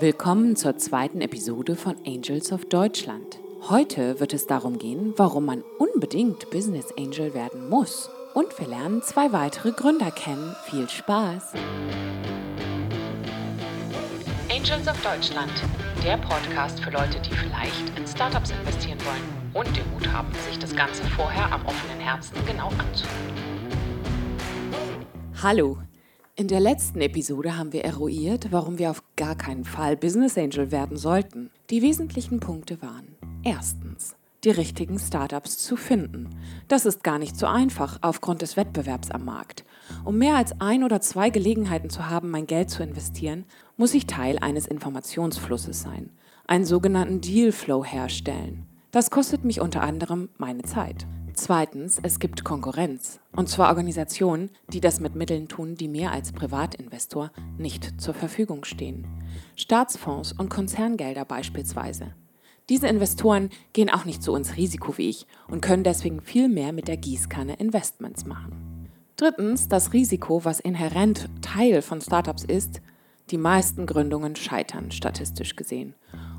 Willkommen zur zweiten Episode von Angels of Deutschland. Heute wird es darum gehen, warum man unbedingt Business Angel werden muss. Und wir lernen zwei weitere Gründer kennen. Viel Spaß! Angels of Deutschland, der Podcast für Leute, die vielleicht in Startups investieren wollen und den Mut haben, sich das Ganze vorher am offenen Herzen genau anzuhören. Hallo, in der letzten Episode haben wir eruiert, warum wir auf gar keinen Fall Business Angel werden sollten. Die wesentlichen Punkte waren: Erstens, die richtigen Startups zu finden. Das ist gar nicht so einfach aufgrund des Wettbewerbs am Markt. Um mehr als ein oder zwei Gelegenheiten zu haben, mein Geld zu investieren, muss ich Teil eines Informationsflusses sein, einen sogenannten Deal Flow herstellen. Das kostet mich unter anderem meine Zeit. Zweitens, es gibt Konkurrenz. Und zwar Organisationen, die das mit Mitteln tun, die mir als Privatinvestor nicht zur Verfügung stehen. Staatsfonds und Konzerngelder beispielsweise. Diese Investoren gehen auch nicht so ins Risiko wie ich und können deswegen viel mehr mit der Gießkanne Investments machen. Drittens, das Risiko, was inhärent Teil von Startups ist, die meisten Gründungen scheitern statistisch gesehen.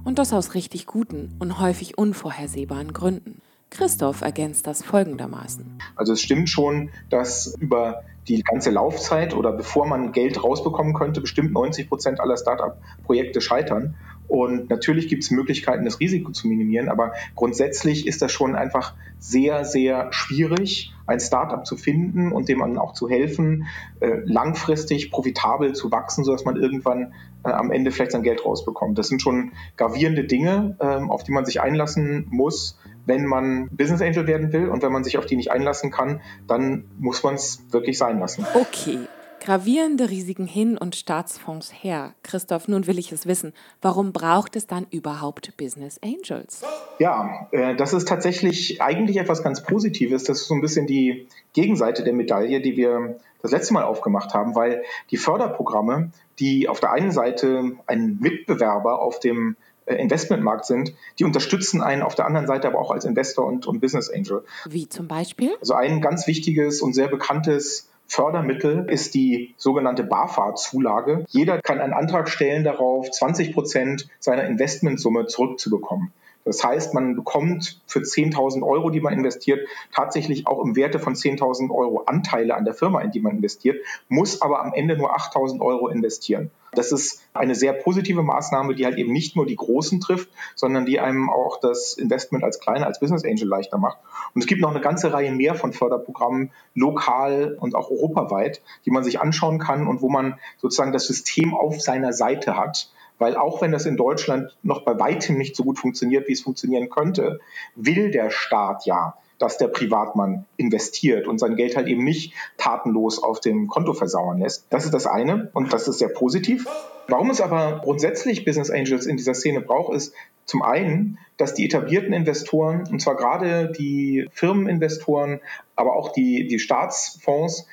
Und das aus richtig guten und häufig unvorhersehbaren Gründen. Christoph ergänzt das folgendermaßen. Also es stimmt schon, dass über die ganze Laufzeit oder bevor man Geld rausbekommen könnte, bestimmt 90 Prozent aller Startup-Projekte scheitern. Und natürlich gibt es Möglichkeiten, das Risiko zu minimieren, aber grundsätzlich ist das schon einfach sehr, sehr schwierig, ein Startup zu finden und dem auch zu helfen, äh, langfristig profitabel zu wachsen, sodass man irgendwann äh, am Ende vielleicht sein Geld rausbekommt. Das sind schon gravierende Dinge, äh, auf die man sich einlassen muss, wenn man Business Angel werden will. Und wenn man sich auf die nicht einlassen kann, dann muss man es wirklich sein lassen. Okay. Gravierende Risiken hin und Staatsfonds her. Christoph, nun will ich es wissen. Warum braucht es dann überhaupt Business Angels? Ja, äh, das ist tatsächlich eigentlich etwas ganz Positives. Das ist so ein bisschen die Gegenseite der Medaille, die wir das letzte Mal aufgemacht haben, weil die Förderprogramme, die auf der einen Seite ein Mitbewerber auf dem Investmentmarkt sind, die unterstützen einen auf der anderen Seite aber auch als Investor und, und Business Angel. Wie zum Beispiel? Also ein ganz wichtiges und sehr bekanntes Fördermittel ist die sogenannte BAFA-Zulage. Jeder kann einen Antrag stellen darauf, 20 Prozent seiner Investmentsumme zurückzubekommen. Das heißt, man bekommt für 10.000 Euro, die man investiert, tatsächlich auch im Werte von 10.000 Euro Anteile an der Firma, in die man investiert, muss aber am Ende nur 8.000 Euro investieren. Das ist eine sehr positive Maßnahme, die halt eben nicht nur die Großen trifft, sondern die einem auch das Investment als Kleiner, als Business Angel leichter macht. Und es gibt noch eine ganze Reihe mehr von Förderprogrammen, lokal und auch europaweit, die man sich anschauen kann und wo man sozusagen das System auf seiner Seite hat weil auch wenn das in Deutschland noch bei weitem nicht so gut funktioniert, wie es funktionieren könnte, will der Staat ja, dass der Privatmann investiert und sein Geld halt eben nicht tatenlos auf dem Konto versauern lässt. Das ist das eine und das ist sehr positiv. Warum es aber grundsätzlich Business Angels in dieser Szene braucht, ist zum einen, dass die etablierten Investoren, und zwar gerade die Firmeninvestoren, aber auch die, die Staatsfonds,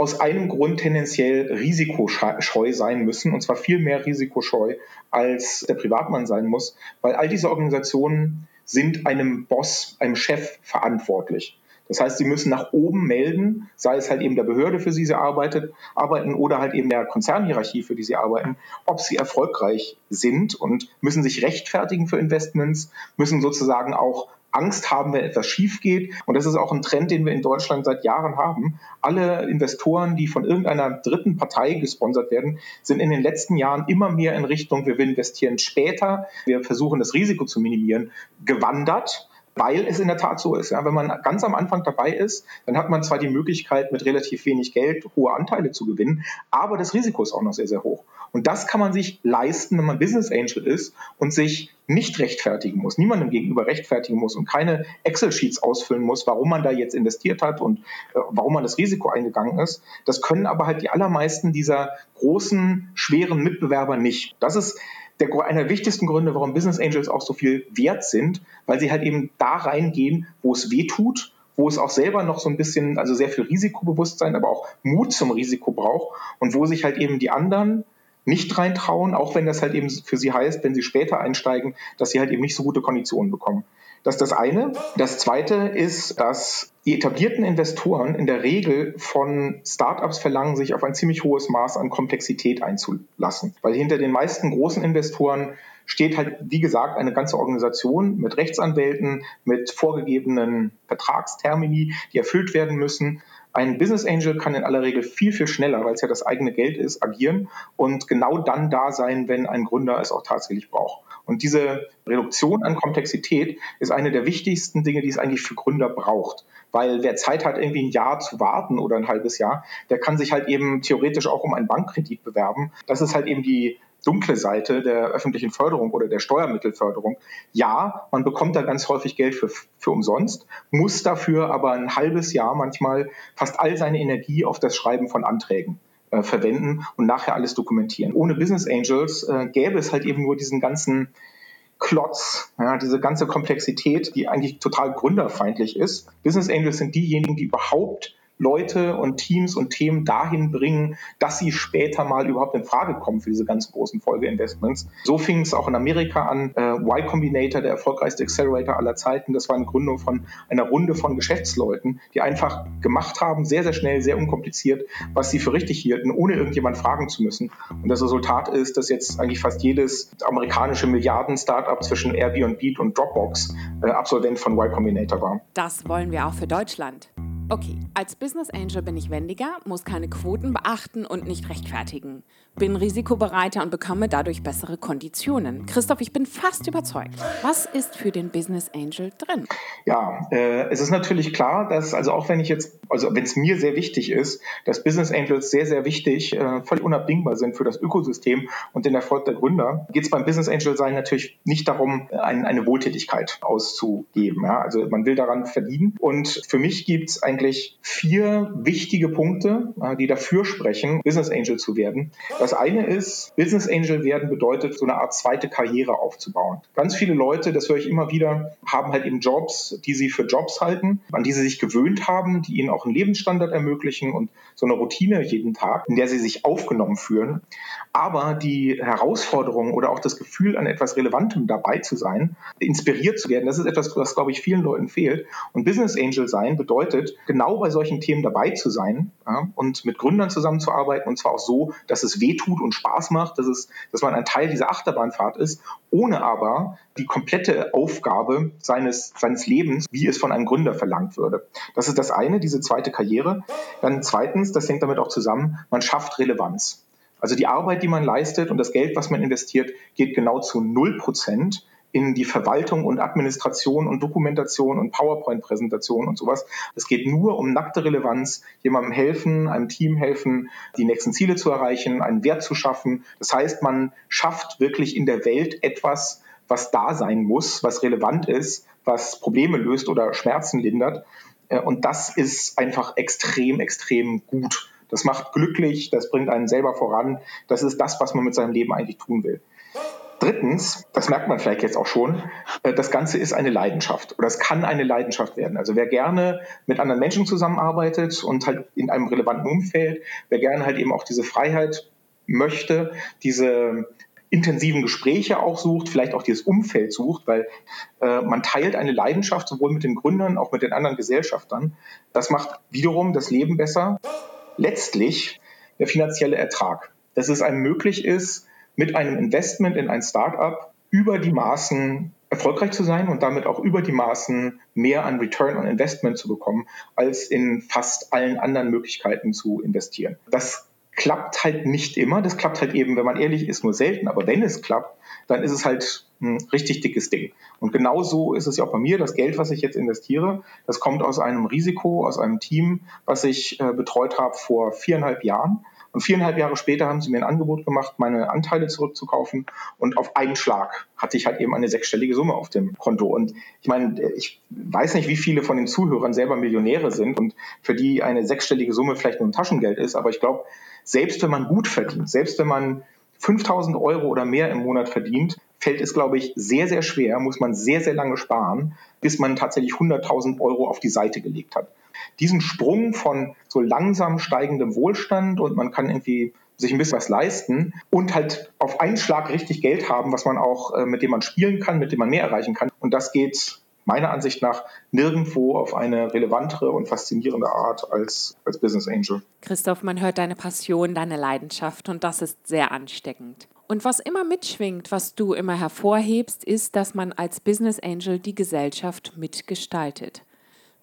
aus einem Grund tendenziell risikoscheu sein müssen, und zwar viel mehr risikoscheu, als der Privatmann sein muss, weil all diese Organisationen sind einem Boss, einem Chef verantwortlich. Das heißt, sie müssen nach oben melden, sei es halt eben der Behörde, für die sie arbeitet, arbeiten oder halt eben der Konzernhierarchie, für die sie arbeiten, ob sie erfolgreich sind und müssen sich rechtfertigen für Investments, müssen sozusagen auch Angst haben, wenn etwas schief geht. Und das ist auch ein Trend, den wir in Deutschland seit Jahren haben. Alle Investoren, die von irgendeiner dritten Partei gesponsert werden, sind in den letzten Jahren immer mehr in Richtung, wir investieren später, wir versuchen das Risiko zu minimieren, gewandert weil es in der Tat so ist. Ja, wenn man ganz am Anfang dabei ist, dann hat man zwar die Möglichkeit, mit relativ wenig Geld hohe Anteile zu gewinnen, aber das Risiko ist auch noch sehr, sehr hoch. Und das kann man sich leisten, wenn man Business Angel ist und sich nicht rechtfertigen muss, niemandem gegenüber rechtfertigen muss und keine Excel-Sheets ausfüllen muss, warum man da jetzt investiert hat und äh, warum man das Risiko eingegangen ist. Das können aber halt die allermeisten dieser großen, schweren Mitbewerber nicht. Das ist der, einer der wichtigsten Gründe, warum Business Angels auch so viel wert sind, weil sie halt eben da reingehen, wo es weh tut wo es auch selber noch so ein bisschen, also sehr viel Risikobewusstsein, aber auch Mut zum Risiko braucht und wo sich halt eben die anderen nicht reintrauen, auch wenn das halt eben für sie heißt, wenn sie später einsteigen, dass sie halt eben nicht so gute Konditionen bekommen. Das ist das eine. Das zweite ist, dass die etablierten Investoren in der Regel von Startups verlangen, sich auf ein ziemlich hohes Maß an Komplexität einzulassen. Weil hinter den meisten großen Investoren steht halt, wie gesagt, eine ganze Organisation mit Rechtsanwälten, mit vorgegebenen Vertragstermini, die erfüllt werden müssen. Ein Business Angel kann in aller Regel viel, viel schneller, weil es ja das eigene Geld ist, agieren und genau dann da sein, wenn ein Gründer es auch tatsächlich braucht. Und diese Reduktion an Komplexität ist eine der wichtigsten Dinge, die es eigentlich für Gründer braucht. Weil wer Zeit hat, irgendwie ein Jahr zu warten oder ein halbes Jahr, der kann sich halt eben theoretisch auch um einen Bankkredit bewerben. Das ist halt eben die dunkle Seite der öffentlichen Förderung oder der Steuermittelförderung. Ja, man bekommt da ganz häufig Geld für, für umsonst, muss dafür aber ein halbes Jahr manchmal fast all seine Energie auf das Schreiben von Anträgen äh, verwenden und nachher alles dokumentieren. Ohne Business Angels äh, gäbe es halt eben nur diesen ganzen Klotz, ja, diese ganze Komplexität, die eigentlich total gründerfeindlich ist. Business Angels sind diejenigen, die überhaupt Leute und Teams und Themen dahin bringen, dass sie später mal überhaupt in Frage kommen für diese ganz großen Folgeinvestments. So fing es auch in Amerika an. Äh, y Combinator, der erfolgreichste Accelerator aller Zeiten, das war eine Gründung von einer Runde von Geschäftsleuten, die einfach gemacht haben, sehr, sehr schnell, sehr unkompliziert, was sie für richtig hielten, ohne irgendjemand fragen zu müssen. Und das Resultat ist, dass jetzt eigentlich fast jedes amerikanische Milliarden-Startup zwischen Airbnb und Dropbox äh, Absolvent von Y Combinator war. Das wollen wir auch für Deutschland. Okay, als Business Angel bin ich wendiger, muss keine Quoten beachten und nicht rechtfertigen. Bin risikobereiter und bekomme dadurch bessere Konditionen. Christoph, ich bin fast überzeugt. Was ist für den Business Angel drin? Ja, äh, es ist natürlich klar, dass, also auch wenn ich jetzt, also wenn es mir sehr wichtig ist, dass Business Angels sehr, sehr wichtig, äh, völlig unabdingbar sind für das Ökosystem und den Erfolg der Gründer, geht es beim Business Angel sein natürlich nicht darum, ein, eine Wohltätigkeit auszugeben. Ja? Also man will daran verdienen. Und für mich gibt es eigentlich vier wichtige Punkte, äh, die dafür sprechen, Business Angel zu werden. Das eine ist, Business Angel werden bedeutet, so eine Art zweite Karriere aufzubauen. Ganz viele Leute, das höre ich immer wieder, haben halt eben Jobs, die sie für Jobs halten, an die sie sich gewöhnt haben, die ihnen auch einen Lebensstandard ermöglichen und so eine Routine jeden Tag, in der sie sich aufgenommen fühlen. Aber die Herausforderung oder auch das Gefühl, an etwas Relevantem dabei zu sein, inspiriert zu werden, das ist etwas, was, glaube ich, vielen Leuten fehlt. Und Business Angel sein bedeutet, genau bei solchen Themen dabei zu sein ja, und mit Gründern zusammenzuarbeiten und zwar auch so, dass es weh tut und Spaß macht, dass, es, dass man ein Teil dieser Achterbahnfahrt ist, ohne aber die komplette Aufgabe seines, seines Lebens, wie es von einem Gründer verlangt würde. Das ist das eine, diese zweite Karriere. Dann zweitens, das hängt damit auch zusammen, man schafft Relevanz. Also die Arbeit, die man leistet und das Geld, was man investiert, geht genau zu null Prozent in die Verwaltung und Administration und Dokumentation und PowerPoint-Präsentation und sowas. Es geht nur um nackte Relevanz, jemandem helfen, einem Team helfen, die nächsten Ziele zu erreichen, einen Wert zu schaffen. Das heißt, man schafft wirklich in der Welt etwas, was da sein muss, was relevant ist, was Probleme löst oder Schmerzen lindert. Äh, und das ist einfach extrem, extrem gut. Das macht glücklich, das bringt einen selber voran. Das ist das, was man mit seinem Leben eigentlich tun will. Drittens, das merkt man vielleicht jetzt auch schon, äh, das Ganze ist eine Leidenschaft oder es kann eine Leidenschaft werden. Also wer gerne mit anderen Menschen zusammenarbeitet und halt in einem relevanten Umfeld, wer gerne halt eben auch diese Freiheit möchte, diese intensiven Gespräche auch sucht, vielleicht auch dieses Umfeld sucht, weil äh, man teilt eine Leidenschaft sowohl mit den Gründern, auch mit den anderen Gesellschaftern. Das macht wiederum das Leben besser. Letztlich der finanzielle Ertrag, dass es einem möglich ist, mit einem Investment in ein Startup über die Maßen erfolgreich zu sein und damit auch über die Maßen mehr an Return on Investment zu bekommen, als in fast allen anderen Möglichkeiten zu investieren. Das klappt halt nicht immer. Das klappt halt eben, wenn man ehrlich ist, nur selten. Aber wenn es klappt, dann ist es halt ein richtig dickes Ding. Und genau so ist es ja auch bei mir. Das Geld, was ich jetzt investiere, das kommt aus einem Risiko, aus einem Team, was ich äh, betreut habe vor viereinhalb Jahren. Und viereinhalb Jahre später haben sie mir ein Angebot gemacht, meine Anteile zurückzukaufen. Und auf einen Schlag hatte ich halt eben eine sechsstellige Summe auf dem Konto. Und ich meine, ich weiß nicht, wie viele von den Zuhörern selber Millionäre sind und für die eine sechsstellige Summe vielleicht nur ein Taschengeld ist. Aber ich glaube, selbst wenn man gut verdient, selbst wenn man 5000 Euro oder mehr im Monat verdient, fällt es, glaube ich, sehr, sehr schwer, muss man sehr, sehr lange sparen, bis man tatsächlich 100.000 Euro auf die Seite gelegt hat diesen Sprung von so langsam steigendem Wohlstand und man kann irgendwie sich ein bisschen was leisten und halt auf einen Schlag richtig Geld haben, was man auch, äh, mit dem man spielen kann, mit dem man mehr erreichen kann. Und das geht meiner Ansicht nach nirgendwo auf eine relevantere und faszinierende Art als, als Business Angel. Christoph, man hört deine Passion, deine Leidenschaft und das ist sehr ansteckend. Und was immer mitschwingt, was du immer hervorhebst, ist, dass man als Business Angel die Gesellschaft mitgestaltet.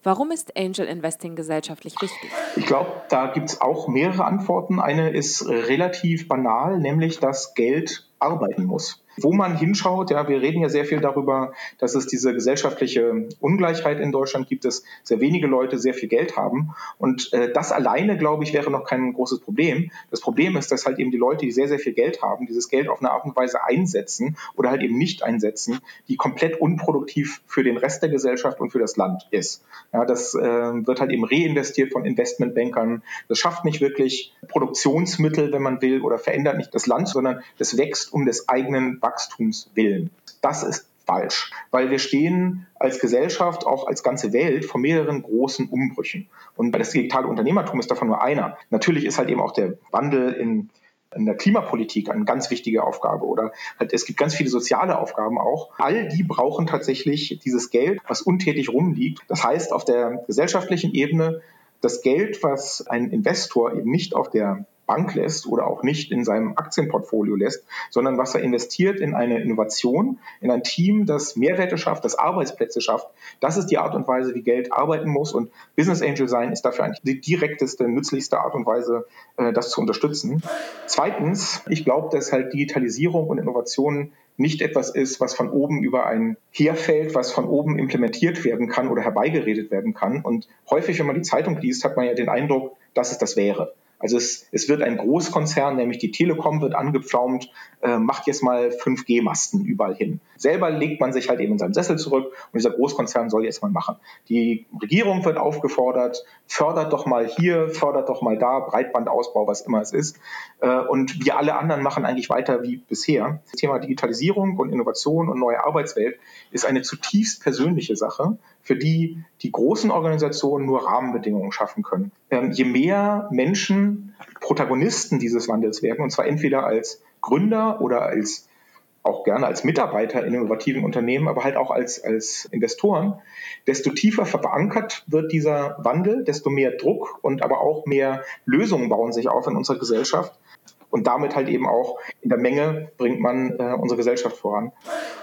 Warum ist Angel Investing gesellschaftlich wichtig? Ich glaube, da gibt es auch mehrere Antworten. Eine ist relativ banal, nämlich dass Geld arbeiten muss. Wo man hinschaut, ja, wir reden ja sehr viel darüber, dass es diese gesellschaftliche Ungleichheit in Deutschland gibt, dass sehr wenige Leute sehr viel Geld haben. Und äh, das alleine, glaube ich, wäre noch kein großes Problem. Das Problem ist, dass halt eben die Leute, die sehr, sehr viel Geld haben, dieses Geld auf eine Art und Weise einsetzen oder halt eben nicht einsetzen, die komplett unproduktiv für den Rest der Gesellschaft und für das Land ist. Ja, das äh, wird halt eben reinvestiert von Investmentbankern. Das schafft nicht wirklich Produktionsmittel, wenn man will, oder verändert nicht das Land, sondern das wächst um des eigenen Wachstumswillen. Das ist falsch, weil wir stehen als Gesellschaft, auch als ganze Welt vor mehreren großen Umbrüchen. Und das digitale Unternehmertum ist davon nur einer. Natürlich ist halt eben auch der Wandel in in der Klimapolitik eine ganz wichtige Aufgabe oder halt, es gibt ganz viele soziale Aufgaben auch. All die brauchen tatsächlich dieses Geld, was untätig rumliegt. Das heißt, auf der gesellschaftlichen Ebene das Geld, was ein Investor eben nicht auf der Bank lässt oder auch nicht in seinem Aktienportfolio lässt, sondern was er investiert in eine Innovation, in ein Team, das Mehrwerte schafft, das Arbeitsplätze schafft. Das ist die Art und Weise, wie Geld arbeiten muss und Business Angel sein ist dafür eigentlich die direkteste, nützlichste Art und Weise, äh, das zu unterstützen. Zweitens, ich glaube, dass halt Digitalisierung und Innovation nicht etwas ist, was von oben über ein herfällt, was von oben implementiert werden kann oder herbeigeredet werden kann. Und häufig, wenn man die Zeitung liest, hat man ja den Eindruck, dass es das wäre. Also es, es wird ein Großkonzern, nämlich die Telekom, wird angepflaumt, äh, macht jetzt mal 5G-Masten überall hin. Selber legt man sich halt eben in seinem Sessel zurück und dieser Großkonzern soll jetzt mal machen. Die Regierung wird aufgefordert, fördert doch mal hier, fördert doch mal da, Breitbandausbau, was immer es ist. Äh, und wir alle anderen machen eigentlich weiter wie bisher. Das Thema Digitalisierung und Innovation und neue Arbeitswelt ist eine zutiefst persönliche Sache, für die die großen Organisationen nur Rahmenbedingungen schaffen können. Ähm, je mehr Menschen Protagonisten dieses Wandels werden, und zwar entweder als Gründer oder als auch gerne als Mitarbeiter in innovativen Unternehmen, aber halt auch als, als Investoren, desto tiefer verankert wird dieser Wandel, desto mehr Druck und aber auch mehr Lösungen bauen sich auf in unserer Gesellschaft. Und damit halt eben auch in der Menge bringt man äh, unsere Gesellschaft voran.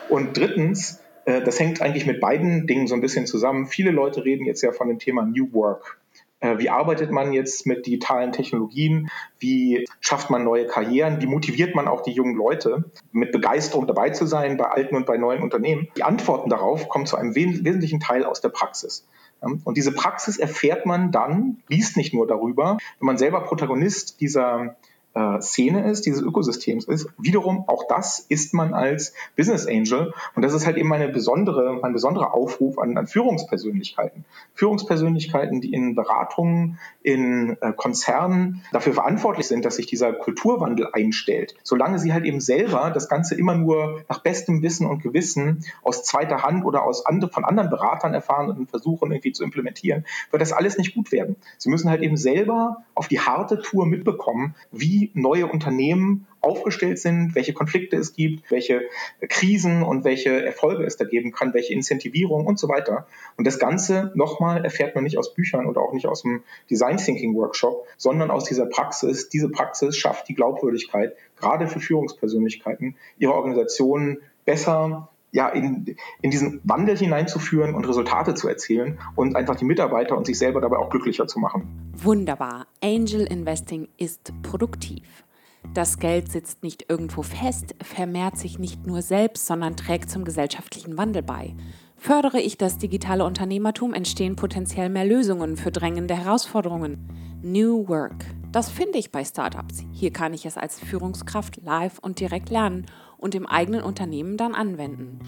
Und drittens, äh, das hängt eigentlich mit beiden Dingen so ein bisschen zusammen. Viele Leute reden jetzt ja von dem Thema New Work. Äh, wie arbeitet man jetzt mit digitalen Technologien? Wie schafft man neue Karrieren? Wie motiviert man auch die jungen Leute, mit Begeisterung dabei zu sein bei alten und bei neuen Unternehmen? Die Antworten darauf kommen zu einem wesentlichen Teil aus der Praxis. Und diese Praxis erfährt man dann, liest nicht nur darüber, wenn man selber Protagonist dieser äh, Szene ist, dieses Ökosystems ist. Wiederum, auch das ist man als Business Angel. Und das ist halt eben eine besondere, ein besonderer Aufruf an, an Führungspersönlichkeiten. Führungspersönlichkeiten, die in Beratungen, in äh, Konzernen dafür verantwortlich sind, dass sich dieser Kulturwandel einstellt. Solange sie halt eben selber das Ganze immer nur nach bestem Wissen und Gewissen aus zweiter Hand oder aus andre, von anderen Beratern erfahren und versuchen irgendwie zu implementieren, wird das alles nicht gut werden. Sie müssen halt eben selber auf die harte Tour mitbekommen, wie neue Unternehmen aufgestellt sind, welche Konflikte es gibt, welche Krisen und welche Erfolge es da geben kann, welche Incentivierung und so weiter. Und das Ganze nochmal erfährt man nicht aus Büchern und auch nicht aus dem Design Thinking Workshop, sondern aus dieser Praxis. Diese Praxis schafft die Glaubwürdigkeit, gerade für Führungspersönlichkeiten, ihre Organisationen besser ja, in, in diesen Wandel hineinzuführen und Resultate zu erzielen und einfach die Mitarbeiter und sich selber dabei auch glücklicher zu machen. Wunderbar. Angel Investing ist produktiv. Das Geld sitzt nicht irgendwo fest, vermehrt sich nicht nur selbst, sondern trägt zum gesellschaftlichen Wandel bei. Fördere ich das digitale Unternehmertum, entstehen potenziell mehr Lösungen für drängende Herausforderungen. New Work. Das finde ich bei Startups. Hier kann ich es als Führungskraft live und direkt lernen und im eigenen Unternehmen dann anwenden.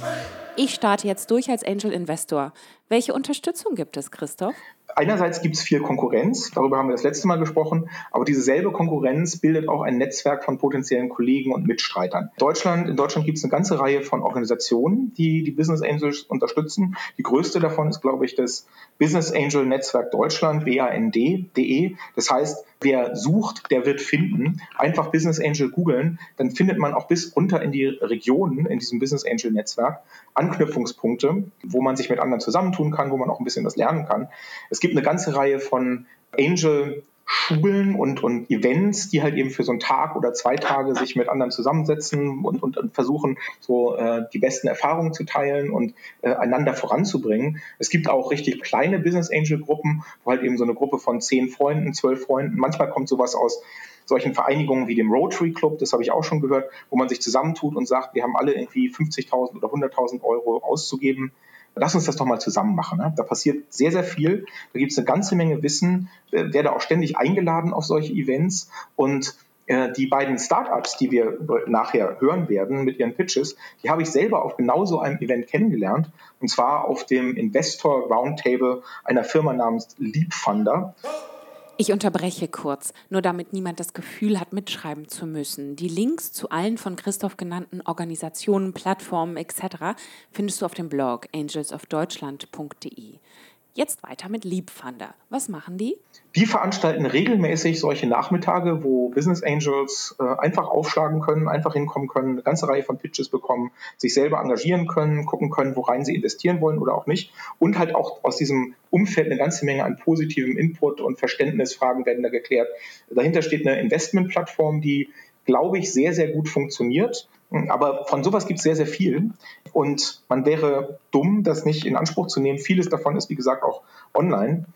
Ich starte jetzt durch als Angel Investor. Welche Unterstützung gibt es, Christoph? Einerseits gibt es viel Konkurrenz, darüber haben wir das letzte Mal gesprochen, aber diese selbe Konkurrenz bildet auch ein Netzwerk von potenziellen Kollegen und Mitstreitern. Deutschland, in Deutschland gibt es eine ganze Reihe von Organisationen, die die Business Angels unterstützen. Die größte davon ist, glaube ich, das Business Angel Netzwerk Deutschland, BAND.de. Das heißt, wer sucht, der wird finden. Einfach Business Angel googeln, dann findet man auch bis runter in die Regionen in diesem Business Angel Netzwerk Anknüpfungspunkte, wo man sich mit anderen zusammentun kann, wo man auch ein bisschen was lernen kann. Es gibt eine ganze Reihe von Angel Schulen und, und Events, die halt eben für so einen Tag oder zwei Tage sich mit anderen zusammensetzen und, und, und versuchen, so äh, die besten Erfahrungen zu teilen und äh, einander voranzubringen. Es gibt auch richtig kleine Business Angel Gruppen, wo halt eben so eine Gruppe von zehn Freunden, zwölf Freunden, manchmal kommt sowas aus solchen Vereinigungen wie dem Rotary Club, das habe ich auch schon gehört, wo man sich zusammentut und sagt, wir haben alle irgendwie 50.000 oder 100.000 Euro auszugeben lass uns das doch mal zusammen machen. Ne? Da passiert sehr, sehr viel. Da gibt es eine ganze Menge Wissen, äh, werde auch ständig eingeladen auf solche Events und äh, die beiden Startups, die wir nachher hören werden mit ihren Pitches, die habe ich selber auf genau so einem Event kennengelernt. Und zwar auf dem Investor Roundtable einer Firma namens Leapfunder. Ich unterbreche kurz, nur damit niemand das Gefühl hat, mitschreiben zu müssen. Die Links zu allen von Christoph genannten Organisationen, Plattformen etc. findest du auf dem Blog angelsofdeutschland.de. Jetzt weiter mit Liebfunder. Was machen die? Die veranstalten regelmäßig solche Nachmittage, wo Business Angels äh, einfach aufschlagen können, einfach hinkommen können, eine ganze Reihe von Pitches bekommen, sich selber engagieren können, gucken können, worein sie investieren wollen oder auch nicht. Und halt auch aus diesem Umfeld eine ganze Menge an positivem Input und Verständnisfragen werden da geklärt. Dahinter steht eine Investmentplattform, die glaube ich, sehr, sehr gut funktioniert. Aber von sowas gibt es sehr, sehr viel. Und man wäre dumm, das nicht in Anspruch zu nehmen. Vieles davon ist, wie gesagt, auch online.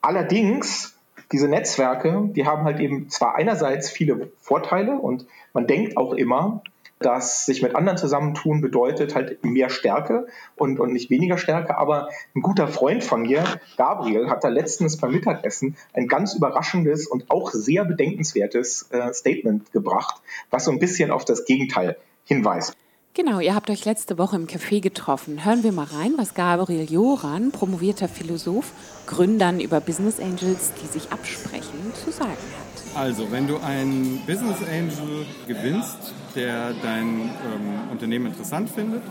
Allerdings, diese Netzwerke, die haben halt eben zwar einerseits viele Vorteile und man denkt auch immer, dass sich mit anderen zusammentun bedeutet halt mehr Stärke und, und nicht weniger Stärke. Aber ein guter Freund von mir, Gabriel, hat da letztens beim Mittagessen ein ganz überraschendes und auch sehr bedenkenswertes äh, Statement gebracht, was so ein bisschen auf das Gegenteil hinweist. Genau, ihr habt euch letzte Woche im Café getroffen. Hören wir mal rein, was Gabriel Joran, promovierter Philosoph, Gründern über Business Angels, die sich absprechen, zu sagen hat. Also, wenn du einen Business Angel gewinnst, der dein ähm, Unternehmen interessant findet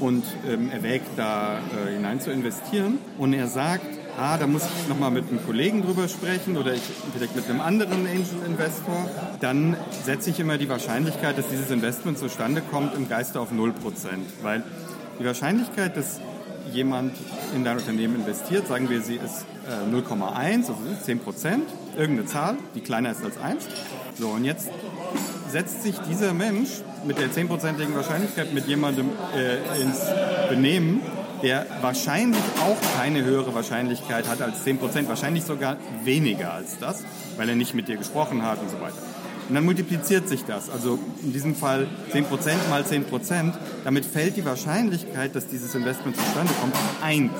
und ähm, erwägt, da äh, hinein zu investieren. Und er sagt, ah, da muss ich nochmal mit einem Kollegen drüber sprechen oder ich vielleicht mit einem anderen Angel Investor, dann setze ich immer die Wahrscheinlichkeit, dass dieses Investment zustande kommt, im Geiste auf 0%. Weil die Wahrscheinlichkeit, dass jemand in dein Unternehmen investiert, sagen wir, sie ist äh, 0,1, also 10% irgendeine Zahl, die kleiner ist als 1. So, und jetzt setzt sich dieser Mensch mit der 10%igen Wahrscheinlichkeit mit jemandem äh, ins Benehmen, der wahrscheinlich auch keine höhere Wahrscheinlichkeit hat als 10%, wahrscheinlich sogar weniger als das, weil er nicht mit dir gesprochen hat und so weiter. Und dann multipliziert sich das. Also in diesem Fall 10% mal 10%. Damit fällt die Wahrscheinlichkeit, dass dieses Investment zustande kommt, auf 1%.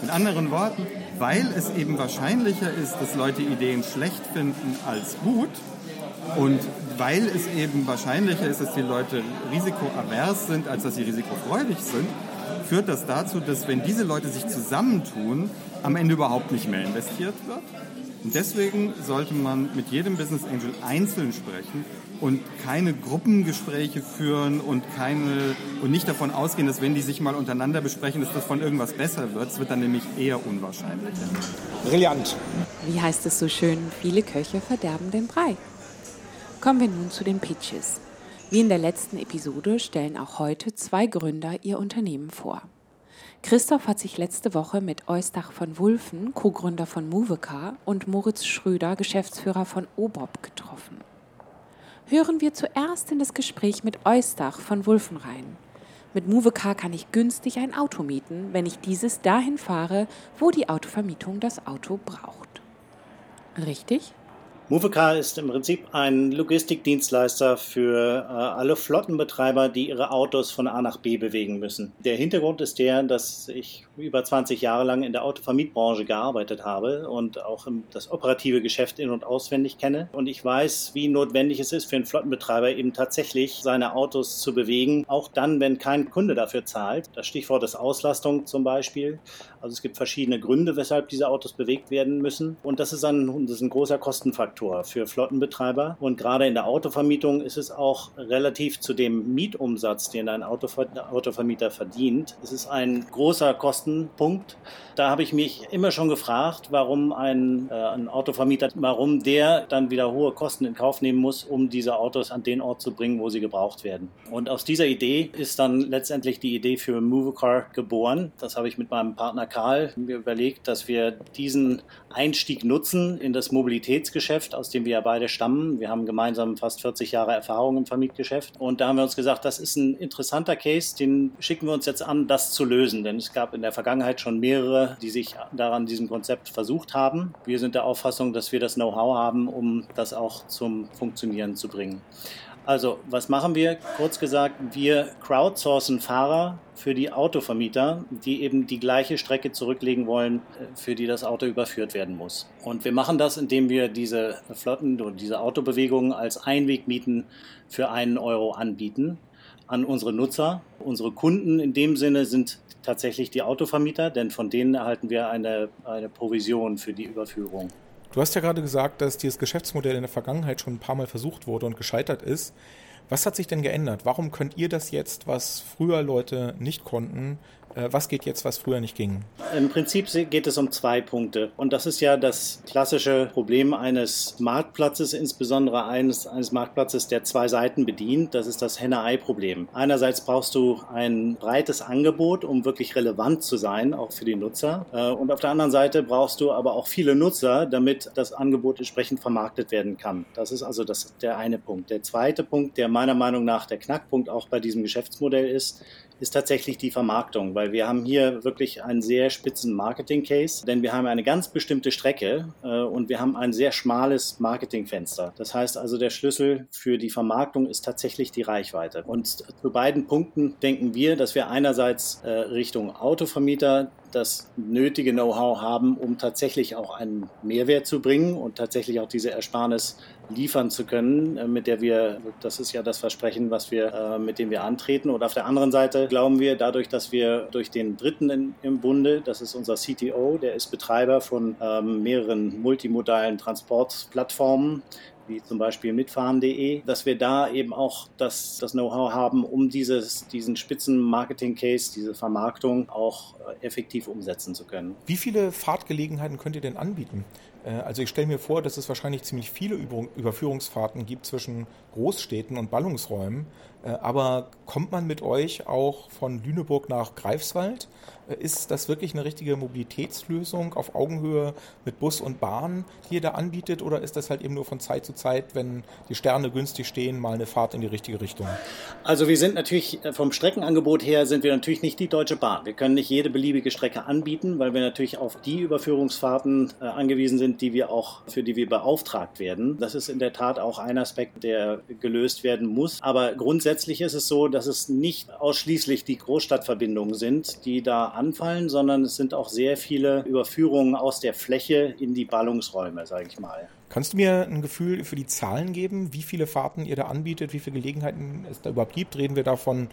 Mit anderen Worten, weil es eben wahrscheinlicher ist, dass Leute Ideen schlecht finden als gut und weil es eben wahrscheinlicher ist, dass die Leute risikoavers sind, als dass sie risikofreudig sind, führt das dazu, dass wenn diese Leute sich zusammentun, am Ende überhaupt nicht mehr investiert wird. Und deswegen sollte man mit jedem Business Angel einzeln sprechen und keine Gruppengespräche führen und keine und nicht davon ausgehen, dass wenn die sich mal untereinander besprechen, dass das von irgendwas besser wird. Es wird dann nämlich eher unwahrscheinlicher. Brillant. Wie heißt es so schön? Viele Köche verderben den Brei. Kommen wir nun zu den Pitches. Wie in der letzten Episode stellen auch heute zwei Gründer ihr Unternehmen vor. Christoph hat sich letzte Woche mit Eustach von Wulfen, Co-Gründer von Movecar, und Moritz Schröder, Geschäftsführer von Obob, getroffen. Hören wir zuerst in das Gespräch mit Eustach von Wulfen rein. Mit Movecar kann ich günstig ein Auto mieten, wenn ich dieses dahin fahre, wo die Autovermietung das Auto braucht. Richtig? Movecar ist im Prinzip ein Logistikdienstleister für äh, alle Flottenbetreiber, die ihre Autos von A nach B bewegen müssen. Der Hintergrund ist der, dass ich über 20 Jahre lang in der Autovermietbranche gearbeitet habe und auch das operative Geschäft in- und auswendig kenne. Und ich weiß, wie notwendig es ist für einen Flottenbetreiber eben tatsächlich seine Autos zu bewegen, auch dann, wenn kein Kunde dafür zahlt. Das Stichwort ist Auslastung zum Beispiel. Also es gibt verschiedene Gründe, weshalb diese Autos bewegt werden müssen. Und das ist ein, das ist ein großer Kostenfaktor Faktor für Flottenbetreiber. Und gerade in der Autovermietung ist es auch relativ zu dem Mietumsatz, den ein Autover Autovermieter verdient, es ist ein großer Kostenpunkt. Da habe ich mich immer schon gefragt, warum ein, äh, ein Autovermieter, warum der dann wieder hohe Kosten in Kauf nehmen muss, um diese Autos an den Ort zu bringen, wo sie gebraucht werden. Und aus dieser Idee ist dann letztendlich die Idee für Movecar geboren. Das habe ich mit meinem Partner Karl mir überlegt, dass wir diesen Einstieg nutzen in das Mobilitätsgeschäft aus dem wir ja beide stammen. Wir haben gemeinsam fast 40 Jahre Erfahrung im Vermietgeschäft. Und da haben wir uns gesagt, das ist ein interessanter Case, den schicken wir uns jetzt an, das zu lösen. Denn es gab in der Vergangenheit schon mehrere, die sich daran diesem Konzept versucht haben. Wir sind der Auffassung, dass wir das Know-how haben, um das auch zum Funktionieren zu bringen. Also, was machen wir? Kurz gesagt, wir crowdsourcen Fahrer für die Autovermieter, die eben die gleiche Strecke zurücklegen wollen, äh, für die das Auto überführt werden muss. Und wir machen das, indem wir diese Flotten und diese Autobewegungen als Einwegmieten für einen Euro anbieten an unsere Nutzer. Unsere Kunden in dem Sinne sind tatsächlich die Autovermieter, denn von denen erhalten wir eine, eine Provision für die Überführung. Du hast ja gerade gesagt, dass dieses Geschäftsmodell in der Vergangenheit schon ein paar Mal versucht wurde und gescheitert ist. Was hat sich denn geändert? Warum könnt ihr das jetzt, was früher Leute nicht konnten, was geht jetzt, was früher nicht ging? Im Prinzip geht es um zwei Punkte. Und das ist ja das klassische Problem eines Marktplatzes, insbesondere eines, eines Marktplatzes, der zwei Seiten bedient. Das ist das Henne-Ei-Problem. Einerseits brauchst du ein breites Angebot, um wirklich relevant zu sein, auch für die Nutzer. Äh, und auf der anderen Seite brauchst du aber auch viele Nutzer, damit das Angebot entsprechend vermarktet werden kann. Das ist also das, der eine Punkt. Der zweite Punkt, der meiner Meinung nach der Knackpunkt auch bei diesem Geschäftsmodell ist, ist tatsächlich die Vermarktung, weil wir haben hier wirklich einen sehr spitzen Marketing-Case, denn wir haben eine ganz bestimmte Strecke äh, und wir haben ein sehr schmales Marketingfenster. Das heißt also, der Schlüssel für die Vermarktung ist tatsächlich die Reichweite. Und zu beiden Punkten denken wir, dass wir einerseits äh, Richtung Autovermieter das nötige Know-how haben, um tatsächlich auch einen Mehrwert zu bringen und tatsächlich auch diese Ersparnis liefern zu können, äh, mit der wir, das ist ja das Versprechen, was wir, äh, mit dem wir antreten. Und auf der anderen Seite glauben wir, dadurch, dass wir durch den Dritten im Bunde, das ist unser CTO, der ist Betreiber von ähm, mehreren multimodalen Transportplattformen, wie zum Beispiel mitfahren.de, dass wir da eben auch das, das Know-how haben, um dieses, diesen spitzen Marketing-Case, diese Vermarktung auch äh, effektiv umsetzen zu können. Wie viele Fahrtgelegenheiten könnt ihr denn anbieten? Äh, also ich stelle mir vor, dass es wahrscheinlich ziemlich viele Überführungsfahrten gibt zwischen Großstädten und Ballungsräumen. Äh, aber kommt man mit euch auch von Lüneburg nach Greifswald? Äh, ist das wirklich eine richtige Mobilitätslösung auf Augenhöhe mit Bus und Bahn, die ihr da anbietet? Oder ist das halt eben nur von Zeit zu Zeit, wenn die Sterne günstig stehen, mal eine Fahrt in die richtige Richtung? Also wir sind natürlich vom Streckenangebot her sind wir natürlich nicht die Deutsche Bahn. Wir können nicht jede beliebige Strecke anbieten, weil wir natürlich auf die Überführungsfahrten angewiesen sind, die wir auch, für die wir beauftragt werden. Das ist in der Tat auch ein Aspekt, der gelöst werden muss. Aber grundsätzlich ist es so, dass es nicht ausschließlich die Großstadtverbindungen sind, die da anfallen, sondern es sind auch sehr viele Überführungen aus der Fläche in die Ballungsräume, sage ich mal. Kannst du mir ein Gefühl für die Zahlen geben, wie viele Fahrten ihr da anbietet, wie viele Gelegenheiten es da überhaupt gibt? Reden wir da von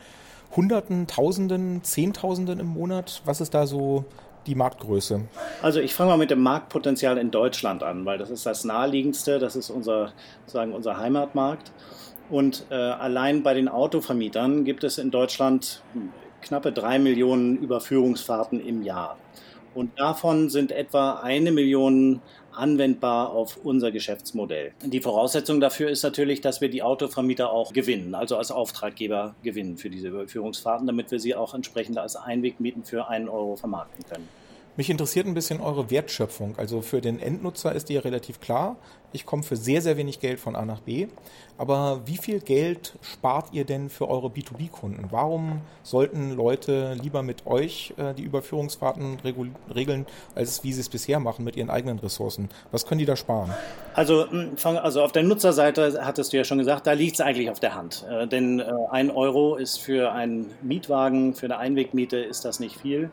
Hunderten, Tausenden, Zehntausenden im Monat? Was ist da so die Marktgröße? Also ich fange mal mit dem Marktpotenzial in Deutschland an, weil das ist das naheliegendste, das ist unser, sagen, unser Heimatmarkt. Und äh, allein bei den Autovermietern gibt es in Deutschland knappe drei Millionen Überführungsfahrten im Jahr. Und davon sind etwa eine Million anwendbar auf unser Geschäftsmodell. Die Voraussetzung dafür ist natürlich, dass wir die Autovermieter auch gewinnen, also als Auftraggeber gewinnen für diese Überführungsfahrten, damit wir sie auch entsprechend als Einwegmieten für einen Euro vermarkten können. Mich interessiert ein bisschen eure Wertschöpfung. Also für den Endnutzer ist die ja relativ klar. Ich komme für sehr, sehr wenig Geld von A nach B. Aber wie viel Geld spart ihr denn für eure B2B-Kunden? Warum sollten Leute lieber mit euch äh, die Überführungsfahrten regeln, als wie sie es bisher machen mit ihren eigenen Ressourcen? Was können die da sparen? Also, hm, also auf der Nutzerseite hattest du ja schon gesagt, da liegt es eigentlich auf der Hand. Äh, denn äh, ein Euro ist für einen Mietwagen, für eine Einwegmiete ist das nicht viel.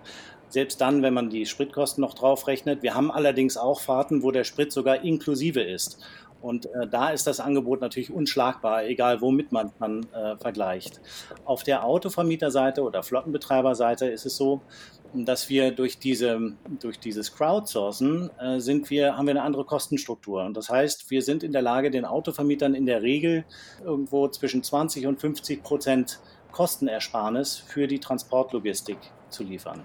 Selbst dann, wenn man die Spritkosten noch draufrechnet. Wir haben allerdings auch Fahrten, wo der Sprit sogar inklusive ist. Und äh, da ist das Angebot natürlich unschlagbar, egal womit man, man äh, vergleicht. Auf der Autovermieterseite oder Flottenbetreiberseite ist es so, dass wir durch, diese, durch dieses Crowdsourcen äh, sind wir, haben wir eine andere Kostenstruktur. Und das heißt, wir sind in der Lage, den Autovermietern in der Regel irgendwo zwischen 20 und 50 Prozent Kostenersparnis für die Transportlogistik zu liefern.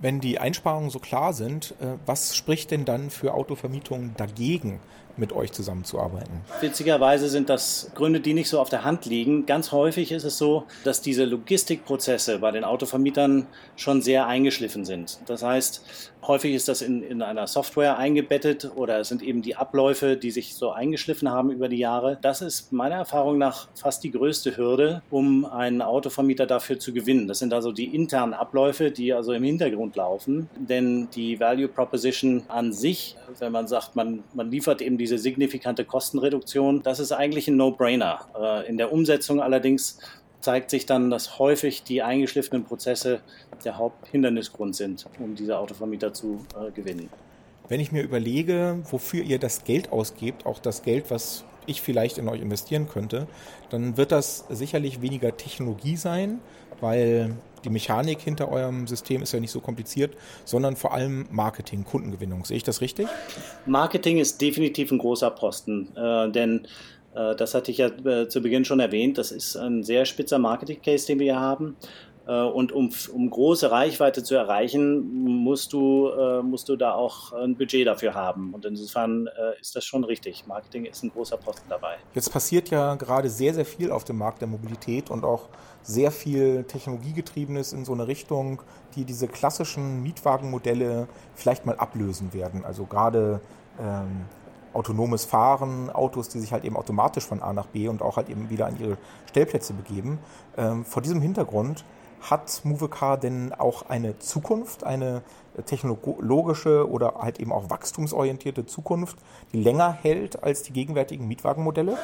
Wenn die Einsparungen so klar sind, äh, was spricht denn dann für Autovermietungen dagegen, mit euch zusammenzuarbeiten? Witzigerweise sind das Gründe, die nicht so auf der Hand liegen. Ganz häufig ist es so, dass diese Logistikprozesse bei den Autovermietern schon sehr eingeschliffen sind. Das heißt, häufig ist das in, in einer Software eingebettet oder es sind eben die Abläufe, die sich so eingeschliffen haben über die Jahre. Das ist meiner Erfahrung nach fast die größte Hürde, um einen Autovermieter dafür zu gewinnen. Das sind also die internen Abläufe, die also im Hintergrund laufen. Denn die Value Proposition an sich, wenn man sagt, man, man liefert eben die diese signifikante Kostenreduktion, das ist eigentlich ein No-Brainer. Äh, in der Umsetzung allerdings zeigt sich dann, dass häufig die eingeschliffenen Prozesse der Haupthindernisgrund sind, um diese Autovermieter zu äh, gewinnen. Wenn ich mir überlege, wofür ihr das Geld ausgebt, auch das Geld, was ich vielleicht in euch investieren könnte, dann wird das sicherlich weniger Technologie sein, weil die Mechanik hinter eurem System ist ja nicht so kompliziert, sondern vor allem Marketing, Kundengewinnung. Sehe ich das richtig? Marketing ist definitiv ein großer Posten, äh, denn das hatte ich ja äh, zu Beginn schon erwähnt. Das ist ein sehr spitzer Marketing-Case, den wir hier haben. Äh, und um, um große Reichweite zu erreichen, musst du, äh, musst du da auch ein Budget dafür haben. Und insofern äh, ist das schon richtig. Marketing ist ein großer Posten dabei. Jetzt passiert ja gerade sehr, sehr viel auf dem Markt der Mobilität und auch sehr viel Technologiegetriebenes in so eine Richtung, die diese klassischen Mietwagenmodelle vielleicht mal ablösen werden. Also gerade ähm, autonomes Fahren, Autos, die sich halt eben automatisch von A nach B und auch halt eben wieder an ihre Stellplätze begeben. Ähm, vor diesem Hintergrund hat Movecar denn auch eine Zukunft, eine technologische oder halt eben auch wachstumsorientierte Zukunft, die länger hält als die gegenwärtigen Mietwagenmodelle?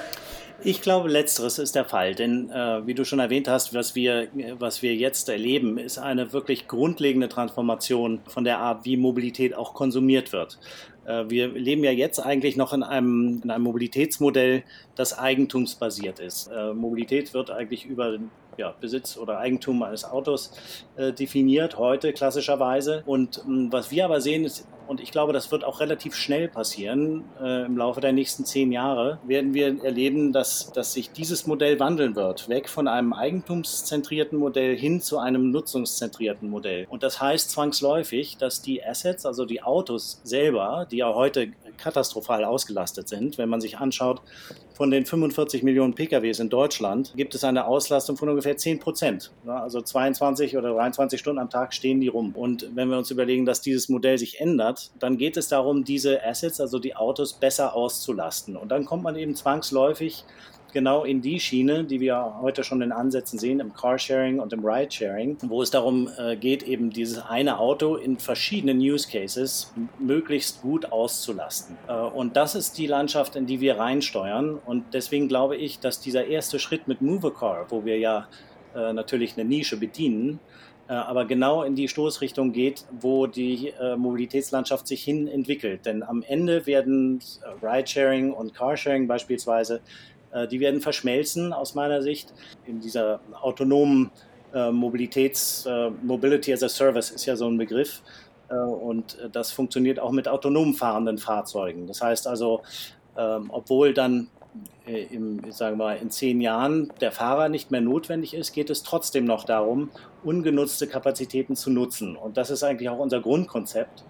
Ich glaube, letzteres ist der Fall, denn äh, wie du schon erwähnt hast, was wir, was wir jetzt erleben, ist eine wirklich grundlegende Transformation von der Art, wie Mobilität auch konsumiert wird. Äh, wir leben ja jetzt eigentlich noch in einem, in einem Mobilitätsmodell, das eigentumsbasiert ist. Äh, Mobilität wird eigentlich über ja, Besitz oder Eigentum eines Autos äh, definiert, heute klassischerweise. Und mh, hm, was wir aber sehen, ist, und ich glaube, das wird auch relativ schnell passieren, äh, im Laufe der nächsten zehn Jahre, werden wir erleben, dass, dass sich dieses Modell wandeln wird, weg von einem eigentumszentrierten Modell hin zu einem nutzungszentrierten Modell. Und das heißt zwangsläufig, dass die Assets, also die Autos selber, die ja heute katastrophal ausgelastet sind, wenn man sich anschaut, von den 45 Millionen PKWs in Deutschland gibt es eine Auslastung von ungefähr 10 Prozent. Also 22 oder 23 Stunden am Tag stehen die rum. Und wenn wir uns überlegen, dass dieses Modell sich ändert, dann geht es darum, diese Assets, also die Autos, besser auszulasten. Und dann kommt man eben zwangsläufig genau in die Schiene, die wir heute schon in Ansätzen sehen, im Carsharing und im Ridesharing, wo es darum äh, geht, eben dieses eine Auto in verschiedenen Use Cases möglichst gut auszulasten. Äh, und das ist die Landschaft, in die wir reinsteuern. Und deswegen glaube ich, dass dieser erste Schritt mit Movecar, wo wir ja äh, natürlich eine Nische bedienen, aber genau in die Stoßrichtung geht, wo die äh, Mobilitätslandschaft sich hin entwickelt. Denn am Ende werden äh, Ridesharing und Carsharing beispielsweise die werden verschmelzen aus meiner Sicht in dieser autonomen äh, Mobilitäts, äh, Mobility as a Service ist ja so ein Begriff. Und das funktioniert auch mit autonom fahrenden Fahrzeugen. Das heißt also, ähm, obwohl dann im, sagen wir mal, in zehn Jahren der Fahrer nicht mehr notwendig ist, geht es trotzdem noch darum, ungenutzte Kapazitäten zu nutzen. Und das ist eigentlich auch unser Grundkonzept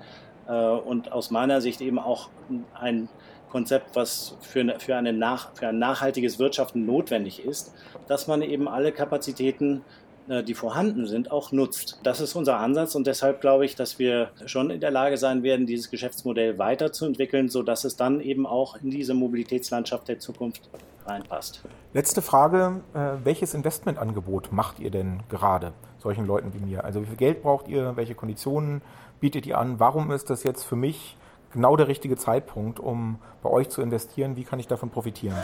und aus meiner Sicht eben auch ein Konzept, was für, eine, für, eine nach, für ein nachhaltiges Wirtschaften notwendig ist, dass man eben alle Kapazitäten äh, die vorhanden sind, auch nutzt. Das ist unser Ansatz und deshalb glaube ich, dass wir schon in der Lage sein werden, dieses Geschäftsmodell weiterzuentwickeln, sodass es dann eben auch in diese Mobilitätslandschaft der Zukunft reinpasst. Letzte Frage, äh, welches Investmentangebot macht ihr denn gerade solchen Leuten wie mir? Also wie viel Geld braucht ihr, welche Konditionen bietet ihr an? Warum ist das jetzt für mich genau der richtige Zeitpunkt, um bei euch zu investieren? Wie kann ich davon profitieren?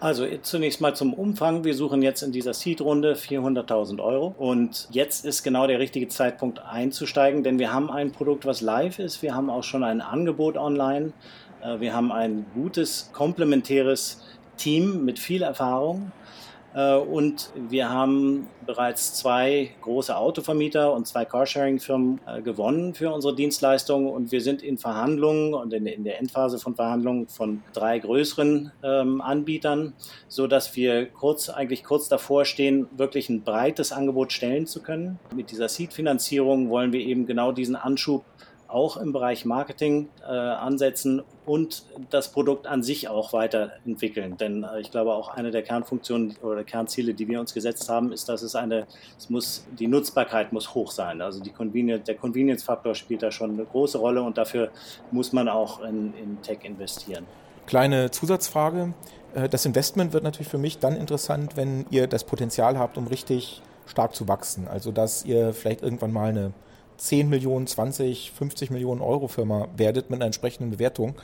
Also zunächst mal zum Umfang. Wir suchen jetzt in dieser Seed-Runde 400.000 Euro und jetzt ist genau der richtige Zeitpunkt einzusteigen, denn wir haben ein Produkt, was live ist. Wir haben auch schon ein Angebot online. Äh, wir haben ein gutes, komplementäres Team mit viel Erfahrung und wir haben bereits zwei große Autovermieter und zwei Carsharing-Firmen äh, gewonnen für unsere Dienstleistung. Und wir sind in Verhandlungen und in, der Endphase von Verhandlungen von drei größeren ähm, Anbietern, sodass wir kurz, eigentlich kurz davor stehen, wirklich ein breites Angebot stellen zu können. Mit dieser Seed-Finanzierung wollen wir eben genau diesen Anschub auch im Bereich Marketing äh, ansetzen und das Produkt an sich auch weiterentwickeln. Denn äh, ich glaube, auch eine der Kernfunktionen oder Kernziele, die wir uns gesetzt haben, ist, dass es eine, es muss, die Nutzbarkeit muss hoch sein. Also die Convenience, der Convenience-Faktor spielt da schon eine große Rolle und dafür muss man auch in, in Tech investieren. Kleine Zusatzfrage. Äh, das Investment wird natürlich für mich dann interessant, wenn ihr das Potenzial habt, um richtig stark zu wachsen. Also dass ihr vielleicht irgendwann mal eine 10 Millionen, 20, 50 Millionen Euro Firma werdet mit einer entsprechenden Bewertung.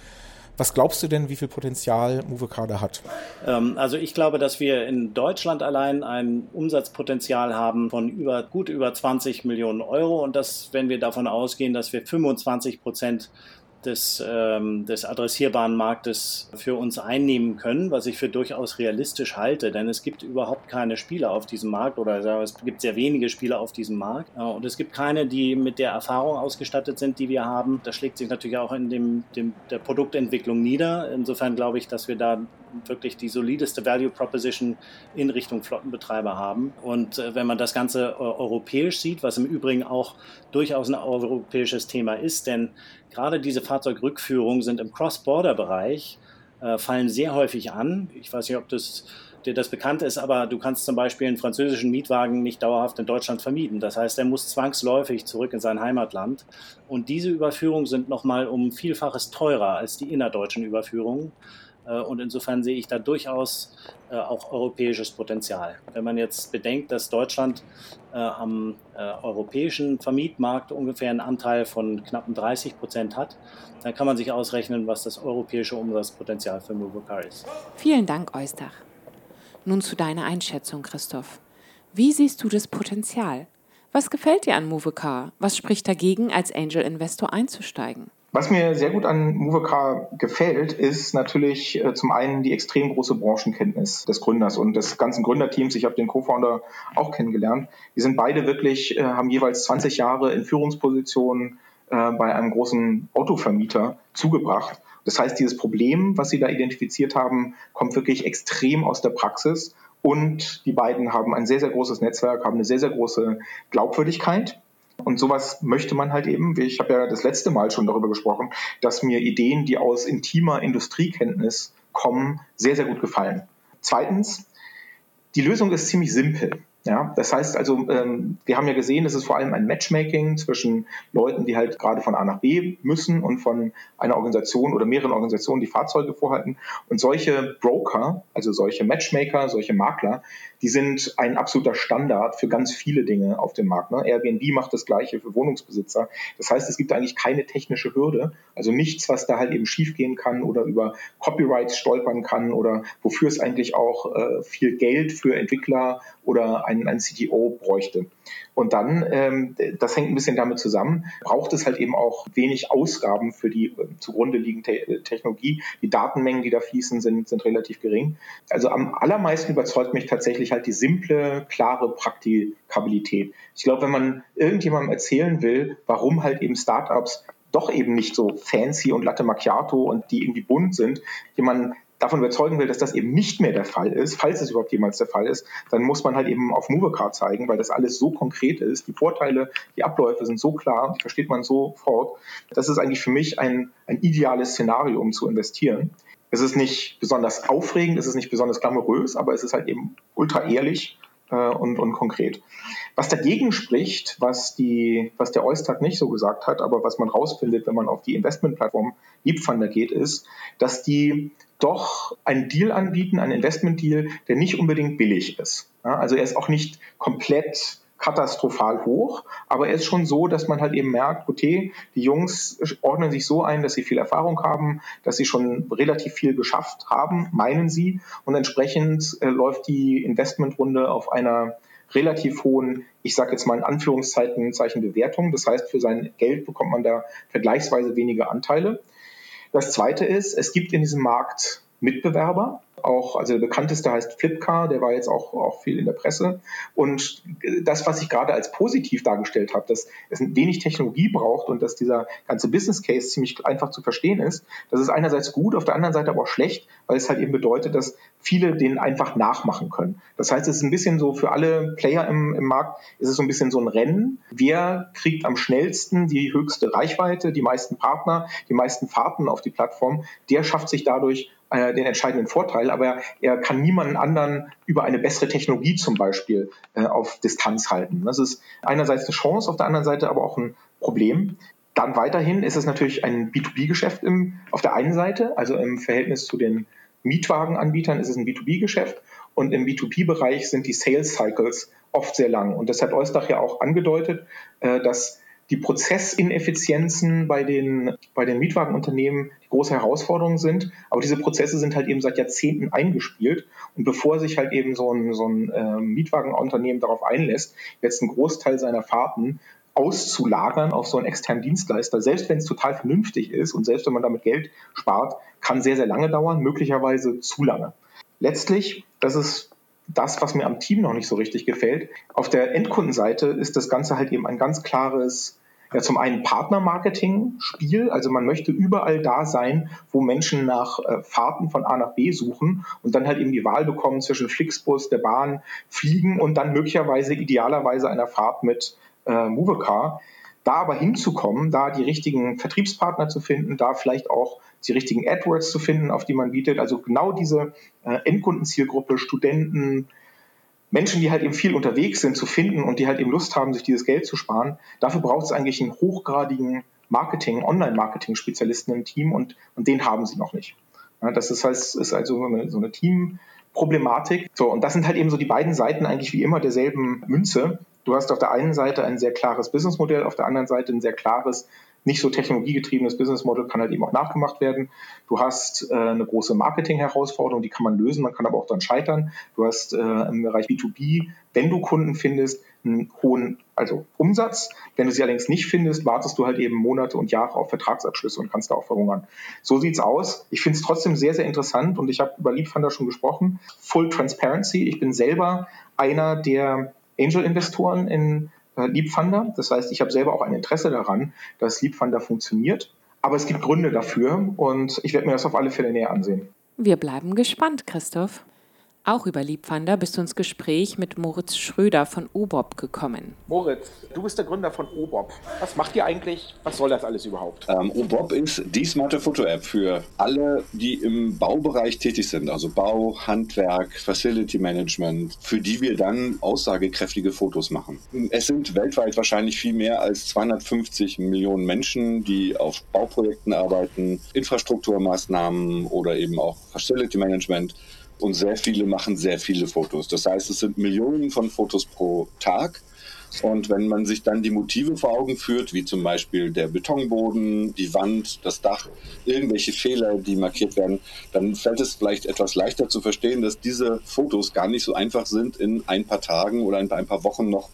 Was glaubst du denn, wie viel Potenzial Movecar da hat? Ähm, also ich glaube, dass wir in Deutschland allein ein Umsatzpotenzial haben von über, gut über 20 Millionen Euro und das, wenn wir davon ausgehen, dass wir 25 Prozent des, ähm, des adressierbaren Marktes für uns einnehmen können, was ich für durchaus realistisch halte, denn es gibt überhaupt keine Spieler auf diesem Markt oder es gibt sehr wenige Spieler auf diesem Markt äh, und es gibt keine, die mit der Erfahrung ausgestattet sind, die wir haben. Das schlägt sich natürlich auch in dem, dem, der Produktentwicklung nieder. Insofern glaube ich, dass wir da wirklich die solideste Value Proposition in Richtung Flottenbetreiber haben. Und äh, wenn man das Ganze äh, europäisch sieht, was im Übrigen auch durchaus ein europäisches Thema ist, denn gerade diese Fahrzeugrückführungen sind im Cross-Border-Bereich, äh, fallen sehr häufig an. Ich weiß nicht, ob das dir das bekannt ist, aber du kannst zum Beispiel einen französischen Mietwagen nicht dauerhaft in Deutschland vermieten. Das heißt, er muss zwangsläufig zurück in sein Heimatland. Und diese Überführungen sind nochmal um Vielfaches teurer als die innerdeutschen Überführungen. Äh, und insofern sehe ich da durchaus äh, auch europäisches Potenzial. Wenn man jetzt bedenkt, dass Deutschland äh, am europäischen Vermietmarkt ungefähr einen Anteil von knapp 30 Prozent hat, dann kann man sich ausrechnen, was das europäische Umsatzpotenzial für Movocar ist. Vielen Dank, Eustach. Nun zu deiner Einschätzung, Christoph. Wie siehst du das Potenzial? Was gefällt dir an Movecar? Was spricht dagegen, als Angel-Investor einzusteigen? Was mir sehr gut an Movecar gefällt, ist natürlich äh, zum einen die extrem große Branchenkenntnis des Gründers und des ganzen Gründerteams. Ich habe den Co-Founder auch kennengelernt. Die sind beide wirklich, äh, haben jeweils 20 Jahre in Führungspositionen äh, bei einem großen Autovermieter zugebracht. Das heißt, dieses Problem, was sie da identifiziert haben, kommt wirklich extrem aus der Praxis. Und die beiden haben ein sehr, sehr großes Netzwerk, haben eine sehr, sehr große Glaubwürdigkeit und sowas möchte man halt eben, ich habe ja das letzte Mal schon darüber gesprochen, dass mir Ideen, die aus intimer Industriekenntnis kommen, sehr, sehr gut gefallen. Zweitens, die Lösung ist ziemlich simpel. Ja, das heißt also, ähm, wir haben ja gesehen, es ist vor allem ein Matchmaking zwischen Leuten, die halt gerade von A nach B müssen und von einer Organisation oder mehreren Organisationen, die Fahrzeuge vorhalten. Und solche Broker, also solche Matchmaker, solche Makler, die sind ein absoluter Standard für ganz viele Dinge auf dem Markt. Ne? Airbnb macht das Gleiche für Wohnungsbesitzer. Das heißt, es gibt eigentlich keine technische Hürde, also nichts, was da halt eben schiefgehen kann oder über Copyrights stolpern kann oder wofür es eigentlich auch äh, viel Geld für Entwickler oder ein, ein CTO bräuchte. Und dann, ähm, das hängt ein bisschen damit zusammen, braucht es halt eben auch wenig Ausgaben für die äh, zugrunde liegende Te Technologie. Die Datenmengen, die da fließen, sind, sind relativ gering. Also am allermeisten überzeugt mich tatsächlich halt die simple, klare Praktikabilität. Ich glaube, wenn man irgendjemandem erzählen will, warum halt eben Startups doch eben nicht so fancy und Latte Macchiato und die irgendwie bunt sind, jemanden davon überzeugen will, dass das eben nicht mehr der Fall ist, falls es überhaupt jemals der Fall ist, dann muss man halt eben auf Movecard zeigen, weil das alles so konkret ist. Die Vorteile, die Abläufe sind so klar, die versteht man sofort. Das ist eigentlich für mich ein, ein ideales Szenario, um zu investieren. Es ist nicht besonders aufregend, es ist nicht besonders glamourös, aber es ist halt eben ultra ehrlich äh, und, und konkret. Was dagegen spricht, was, die, was der Eustag nicht so gesagt hat, aber was man rausfindet, wenn man auf die Investmentplattform Leapfunder geht, ist, dass die doch einen Deal anbieten, einen Investment-Deal, der nicht unbedingt billig ist. Ja, also er ist auch nicht komplett katastrophal hoch, aber er ist schon so, dass man halt eben merkt, okay, die Jungs ordnen sich so ein, dass sie viel Erfahrung haben, dass sie schon relativ viel geschafft haben, meinen sie, und entsprechend äh, läuft die Investmentrunde auf einer relativ hohen, ich sage jetzt mal in Anführungszeichen Zeichen Bewertung. Das heißt, für sein Geld bekommt man da vergleichsweise wenige Anteile. Das Zweite ist, es gibt in diesem Markt Mitbewerber. Auch, also der bekannteste heißt Flipkar, der war jetzt auch, auch viel in der Presse. Und das, was ich gerade als positiv dargestellt habe, dass es wenig Technologie braucht und dass dieser ganze Business Case ziemlich einfach zu verstehen ist, das ist einerseits gut, auf der anderen Seite aber auch schlecht, weil es halt eben bedeutet, dass viele den einfach nachmachen können. Das heißt, es ist ein bisschen so für alle Player im, im Markt, ist es so ein bisschen so ein Rennen. Wer kriegt am schnellsten die höchste Reichweite, die meisten Partner, die meisten Fahrten auf die Plattform, der schafft sich dadurch äh, den entscheidenden Vorteil, aber er kann niemanden anderen über eine bessere Technologie zum Beispiel äh, auf Distanz halten. Das ist einerseits eine Chance, auf der anderen Seite aber auch ein Problem. Dann weiterhin ist es natürlich ein B2B-Geschäft auf der einen Seite, also im Verhältnis zu den Mietwagenanbietern ist es ein B2B-Geschäft und im B2B-Bereich sind die Sales Cycles oft sehr lang. Und das hat Eustach ja auch angedeutet, äh, dass die Prozessineffizienzen bei den, bei den Mietwagenunternehmen die große Herausforderung sind. Aber diese Prozesse sind halt eben seit Jahrzehnten eingespielt. Und bevor sich halt eben so ein, so ein äh, Mietwagenunternehmen darauf einlässt, jetzt einen Großteil seiner Fahrten auszulagern auf so einen externen Dienstleister, selbst wenn es total vernünftig ist und selbst wenn man damit Geld spart, kann sehr, sehr lange dauern, möglicherweise zu lange. Letztlich, das ist das, was mir am Team noch nicht so richtig gefällt. Auf der Endkundenseite ist das Ganze halt eben ein ganz klares, ja, zum einen Partnermarketing-Spiel, also man möchte überall da sein, wo Menschen nach äh, Fahrten von A nach B suchen und dann halt eben die Wahl bekommen zwischen Flixbus, der Bahn, Fliegen und dann möglicherweise idealerweise einer Fahrt mit äh, Movecar. Da aber hinzukommen, da die richtigen Vertriebspartner zu finden, da vielleicht auch die richtigen AdWords zu finden, auf die man bietet. Also genau diese äh, Endkundenzielgruppe, Studenten, Menschen, die halt eben viel unterwegs sind, zu finden und die halt eben Lust haben, sich dieses Geld zu sparen. Dafür braucht es eigentlich einen hochgradigen Marketing, Online-Marketing-Spezialisten im Team und, und den haben sie noch nicht. Ja, das ist, halt, ist also so eine, so eine Teamproblematik. So, und das sind halt eben so die beiden Seiten eigentlich wie immer derselben Münze. Du hast auf der einen Seite ein sehr klares Businessmodell, auf der anderen Seite ein sehr klares, nicht so technologiegetriebenes Businessmodell kann halt eben auch nachgemacht werden. Du hast äh, eine große Marketing-Herausforderung, die kann man lösen, man kann aber auch dann scheitern. Du hast äh, im Bereich B2B, wenn du Kunden findest, einen hohen also Umsatz. Wenn du sie allerdings nicht findest, wartest du halt eben Monate und Jahre auf Vertragsabschlüsse und kannst da auch verhungern. So sieht's aus. Ich finde es trotzdem sehr, sehr interessant und ich habe über Leapfunder schon gesprochen. Full Transparency. Ich bin selber einer der Angel-Investoren in äh, Leapfunder. Das heißt, ich habe selber auch ein Interesse daran, dass Leapfunder funktioniert. Aber es gibt Gründe dafür und ich werde mir das auf alle Fälle näher ansehen. Wir bleiben gespannt, Christoph. Auch über Liebwander bist du ins Gespräch mit Moritz Schröder von OBOB gekommen. Moritz, du bist der Gründer von OBOB. Was macht ihr eigentlich? Was soll das alles überhaupt? Ähm, OBOB ist die smarte Foto-App für alle, die im Baubereich tätig sind, also Bau, Handwerk, Facility Management, für die wir dann aussagekräftige Fotos machen. Es sind weltweit wahrscheinlich viel mehr als 250 Millionen Menschen, die auf Bauprojekten arbeiten, Infrastrukturmaßnahmen oder eben auch Facility Management und sehr viele machen sehr viele Fotos. Das heißt, es sind Millionen von Fotos pro Tag. Und wenn man sich dann die Motive vor Augen führt, wie zum Beispiel der Betonboden, die Wand, das Dach, irgendwelche Fehler, die markiert werden, dann fällt es vielleicht etwas leichter zu verstehen, dass diese Fotos gar nicht so einfach sind, in ein paar Tagen oder in ein paar Wochen noch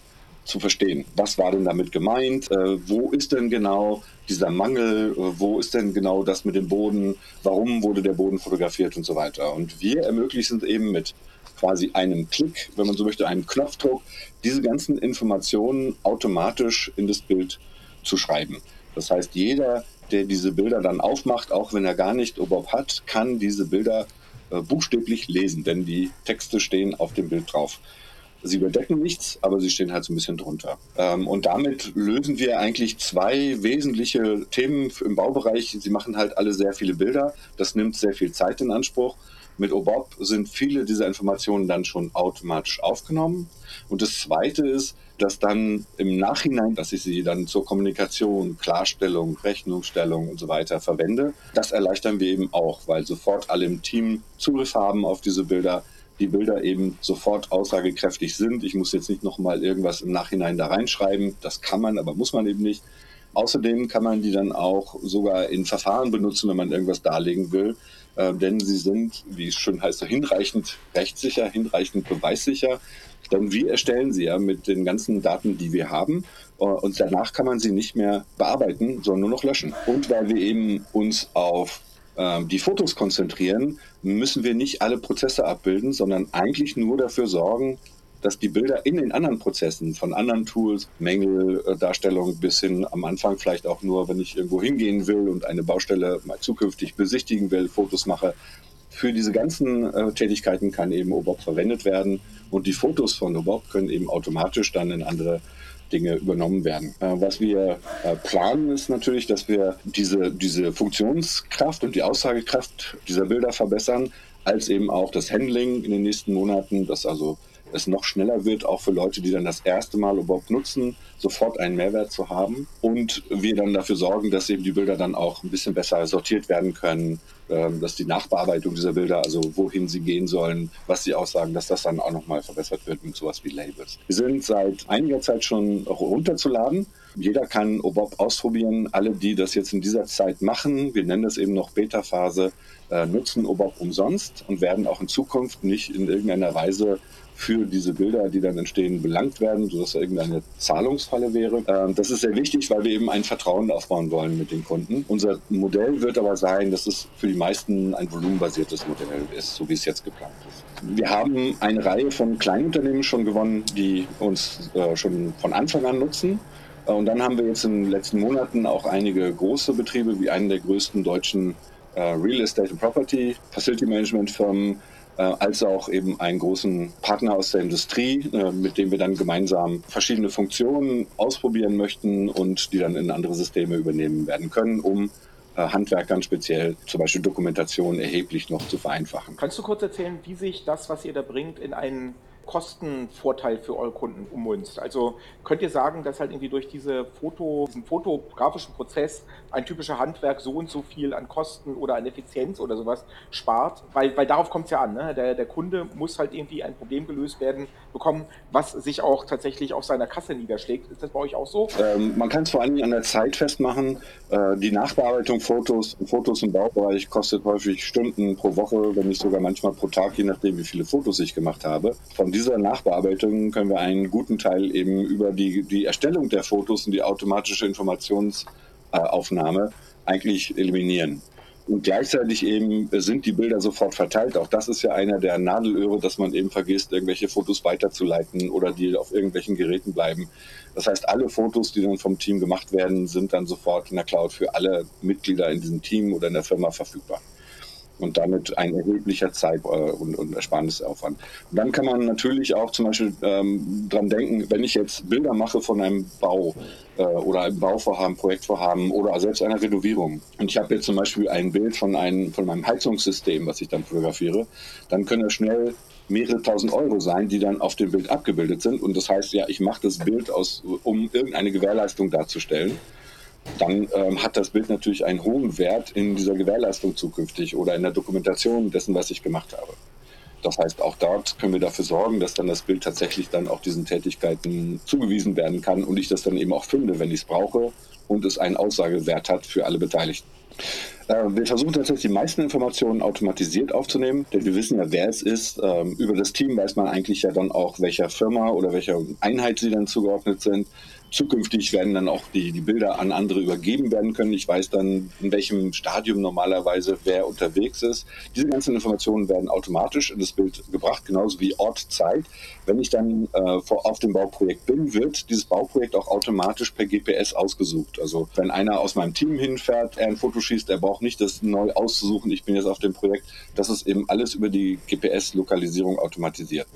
zu verstehen. Was war denn damit gemeint? Äh, wo ist denn genau dieser Mangel? Äh, wo ist denn genau das mit dem Boden? Warum wurde der Boden fotografiert und so weiter? Und wir ermöglichen eben mit quasi einem Klick, wenn man so möchte, einem Knopfdruck, diese ganzen Informationen automatisch in das Bild zu schreiben. Das heißt, jeder, der diese Bilder dann aufmacht, auch wenn er gar nicht OBOB hat, kann diese Bilder äh, buchstäblich lesen, denn die Texte stehen auf dem Bild drauf. Sie überdecken nichts, aber sie stehen halt so ein bisschen drunter. Ähm, und damit lösen wir eigentlich zwei wesentliche Themen im Baubereich. Sie machen halt alle sehr viele Bilder. Das nimmt sehr viel Zeit in Anspruch. Mit OBOB sind viele dieser Informationen dann schon automatisch aufgenommen. Und das Zweite ist, dass dann im Nachhinein, dass ich sie dann zur Kommunikation, Klarstellung, Rechnungsstellung und so weiter verwende. Das erleichtern wir eben auch, weil sofort alle im Team Zugriff haben auf diese Bilder, die Bilder eben sofort aussagekräftig sind. Ich muss jetzt nicht nochmal irgendwas im Nachhinein da reinschreiben. Das kann man, aber muss man eben nicht. Außerdem kann man die dann auch sogar in Verfahren benutzen, wenn man irgendwas darlegen will. Äh, denn sie sind, wie es schon heißt, hinreichend rechtssicher, hinreichend beweissicher. Denn wir erstellen sie ja mit den ganzen Daten, die wir haben. Und danach kann man sie nicht mehr bearbeiten, sondern nur noch löschen. Und weil wir eben uns auf die Fotos konzentrieren, müssen wir nicht alle Prozesse abbilden, sondern eigentlich nur dafür sorgen, dass die Bilder in den anderen Prozessen von anderen Tools, Mängeldarstellung bis hin am Anfang vielleicht auch nur, wenn ich irgendwo hingehen will und eine Baustelle mal zukünftig besichtigen will, Fotos mache. Für diese ganzen äh, Tätigkeiten kann eben OBOB verwendet werden und die Fotos von OBOB können eben automatisch dann in andere Dinge übernommen werden. Äh, was wir äh, planen, ist natürlich, dass wir diese, diese Funktionskraft und die Aussagekraft dieser Bilder verbessern, als eben auch das Handling in den nächsten Monaten, dass also es noch schneller wird, auch für Leute, die dann das erste Mal überhaupt nutzen, sofort einen Mehrwert zu haben. Und wir dann dafür sorgen, dass eben die Bilder dann auch ein bisschen besser sortiert werden können, ähm, dass die Nachbearbeitung dieser Bilder, also wohin sie gehen sollen, was sie aussagen, dass das dann auch nochmal verbessert wird mit sowas wie Labels. Wir sind seit einiger Zeit schon runterzuladen. Jeder kann OBOB ausprobieren. Alle, die das jetzt in dieser Zeit machen, wir nennen das eben noch Beta-Phase, äh, nutzen OBOB umsonst und werden auch in Zukunft nicht in irgendeiner Weise für diese Bilder, die dann entstehen, belangt werden, sodass da irgendeine Zahlungsfalle wäre. Ähm, das ist sehr wichtig, weil wir eben ein Vertrauen aufbauen wollen mit den Kunden. Unser Modell wird aber sein, dass es für die meisten ein volumenbasiertes Modell ist, so wie es jetzt geplant ist. Wir haben eine Reihe von Kleinunternehmen schon gewonnen, die uns äh, schon von Anfang an nutzen. Äh, und dann haben wir jetzt in den letzten Monaten auch einige große Betriebe, wie einen der größten deutschen äh, Real Estate and Property Facility Management Firmen, als auch eben einen großen Partner aus der Industrie, äh, mit dem wir dann gemeinsam verschiedene Funktionen ausprobieren möchten und die dann in andere Systeme übernehmen werden können, um äh, Handwerkern speziell zum Beispiel Dokumentation erheblich noch zu vereinfachen. Kannst du kurz erzählen, wie sich das, was ihr da bringt, in einen Kostenvorteil für eure Kunden ummünzt. Also könnt ihr sagen, dass halt irgendwie durch diese Foto, diesen fotografischen Prozess ein typischer Handwerk so und so viel an Kosten oder an Effizienz oder sowas spart, weil, weil darauf kommt es ja an. Ne? Der, der Kunde muss halt irgendwie ein Problem gelöst werden bekommen, was sich auch tatsächlich auf seiner Kasse niederschlägt. Ist das bei euch auch so? Ähm, man kann es vor allem an der Zeit festmachen. Äh, die Nachbearbeitung Fotos, Fotos im Baubereich kostet häufig Stunden pro Woche, wenn nicht sogar manchmal pro Tag, je nachdem, wie viele Fotos ich gemacht habe. Von dieser Nachbearbeitung können wir einen guten Teil eben über die, die Erstellung der Fotos und die automatische Informationsaufnahme eigentlich eliminieren. Und gleichzeitig eben sind die Bilder sofort verteilt. Auch das ist ja einer der Nadelöhre, dass man eben vergisst, irgendwelche Fotos weiterzuleiten oder die auf irgendwelchen Geräten bleiben. Das heißt, alle Fotos, die dann vom Team gemacht werden, sind dann sofort in der Cloud für alle Mitglieder in diesem Team oder in der Firma verfügbar und damit ein erheblicher Zeit- äh, und, und Ersparnisaufwand. Und dann kann man natürlich auch zum Beispiel ähm, dran denken, wenn ich jetzt Bilder mache von einem Bau äh, oder einem Bauvorhaben, Projektvorhaben oder selbst einer Renovierung und ich habe jetzt zum Beispiel ein Bild von, einem, von meinem Heizungssystem, was ich dann fotografiere, dann können das schnell mehrere tausend Euro sein, die dann auf dem Bild abgebildet sind. Und das heißt ja, ich mache das Bild aus, um irgendeine Gewährleistung darzustellen dann ähm, hat das Bild natürlich einen hohen Wert in dieser Gewährleistung zukünftig oder in der Dokumentation dessen, was ich gemacht habe. Das heißt, auch dort können wir dafür sorgen, dass dann das Bild tatsächlich dann auch diesen Tätigkeiten zugewiesen werden kann und ich das dann eben auch finde, wenn ich es brauche und es einen Aussagewert hat für alle Beteiligten. Äh, wir versuchen tatsächlich die meisten Informationen automatisiert aufzunehmen, denn wir wissen ja, wer es ist. Ähm, über das Team weiß man eigentlich ja dann auch, welcher Firma oder welcher Einheit sie dann zugeordnet sind. Zukünftig werden dann auch die, die Bilder an andere übergeben werden können. Ich weiß dann, in welchem Stadium normalerweise wer unterwegs ist. Diese ganzen Informationen werden automatisch in das Bild gebracht, genauso wie Ort, Zeit. Wenn ich dann äh, vor, auf dem Bauprojekt bin, wird dieses Bauprojekt auch automatisch per GPS ausgesucht. Also wenn einer aus meinem Team hinfährt, er ein Foto schießt, er braucht nicht das neu auszusuchen, ich bin jetzt auf dem Projekt. Das ist eben alles über die GPS-Lokalisierung automatisiert.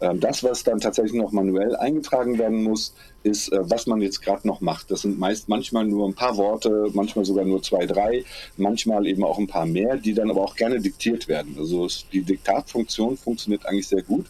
Ähm, das, was dann tatsächlich noch manuell eingetragen werden muss, ist, äh, was man jetzt gerade noch macht. Das sind meist manchmal nur ein paar Worte, manchmal sogar nur zwei, drei, manchmal eben auch ein paar mehr, die dann aber auch gerne diktiert werden. Also die Diktatfunktion funktioniert eigentlich sehr gut,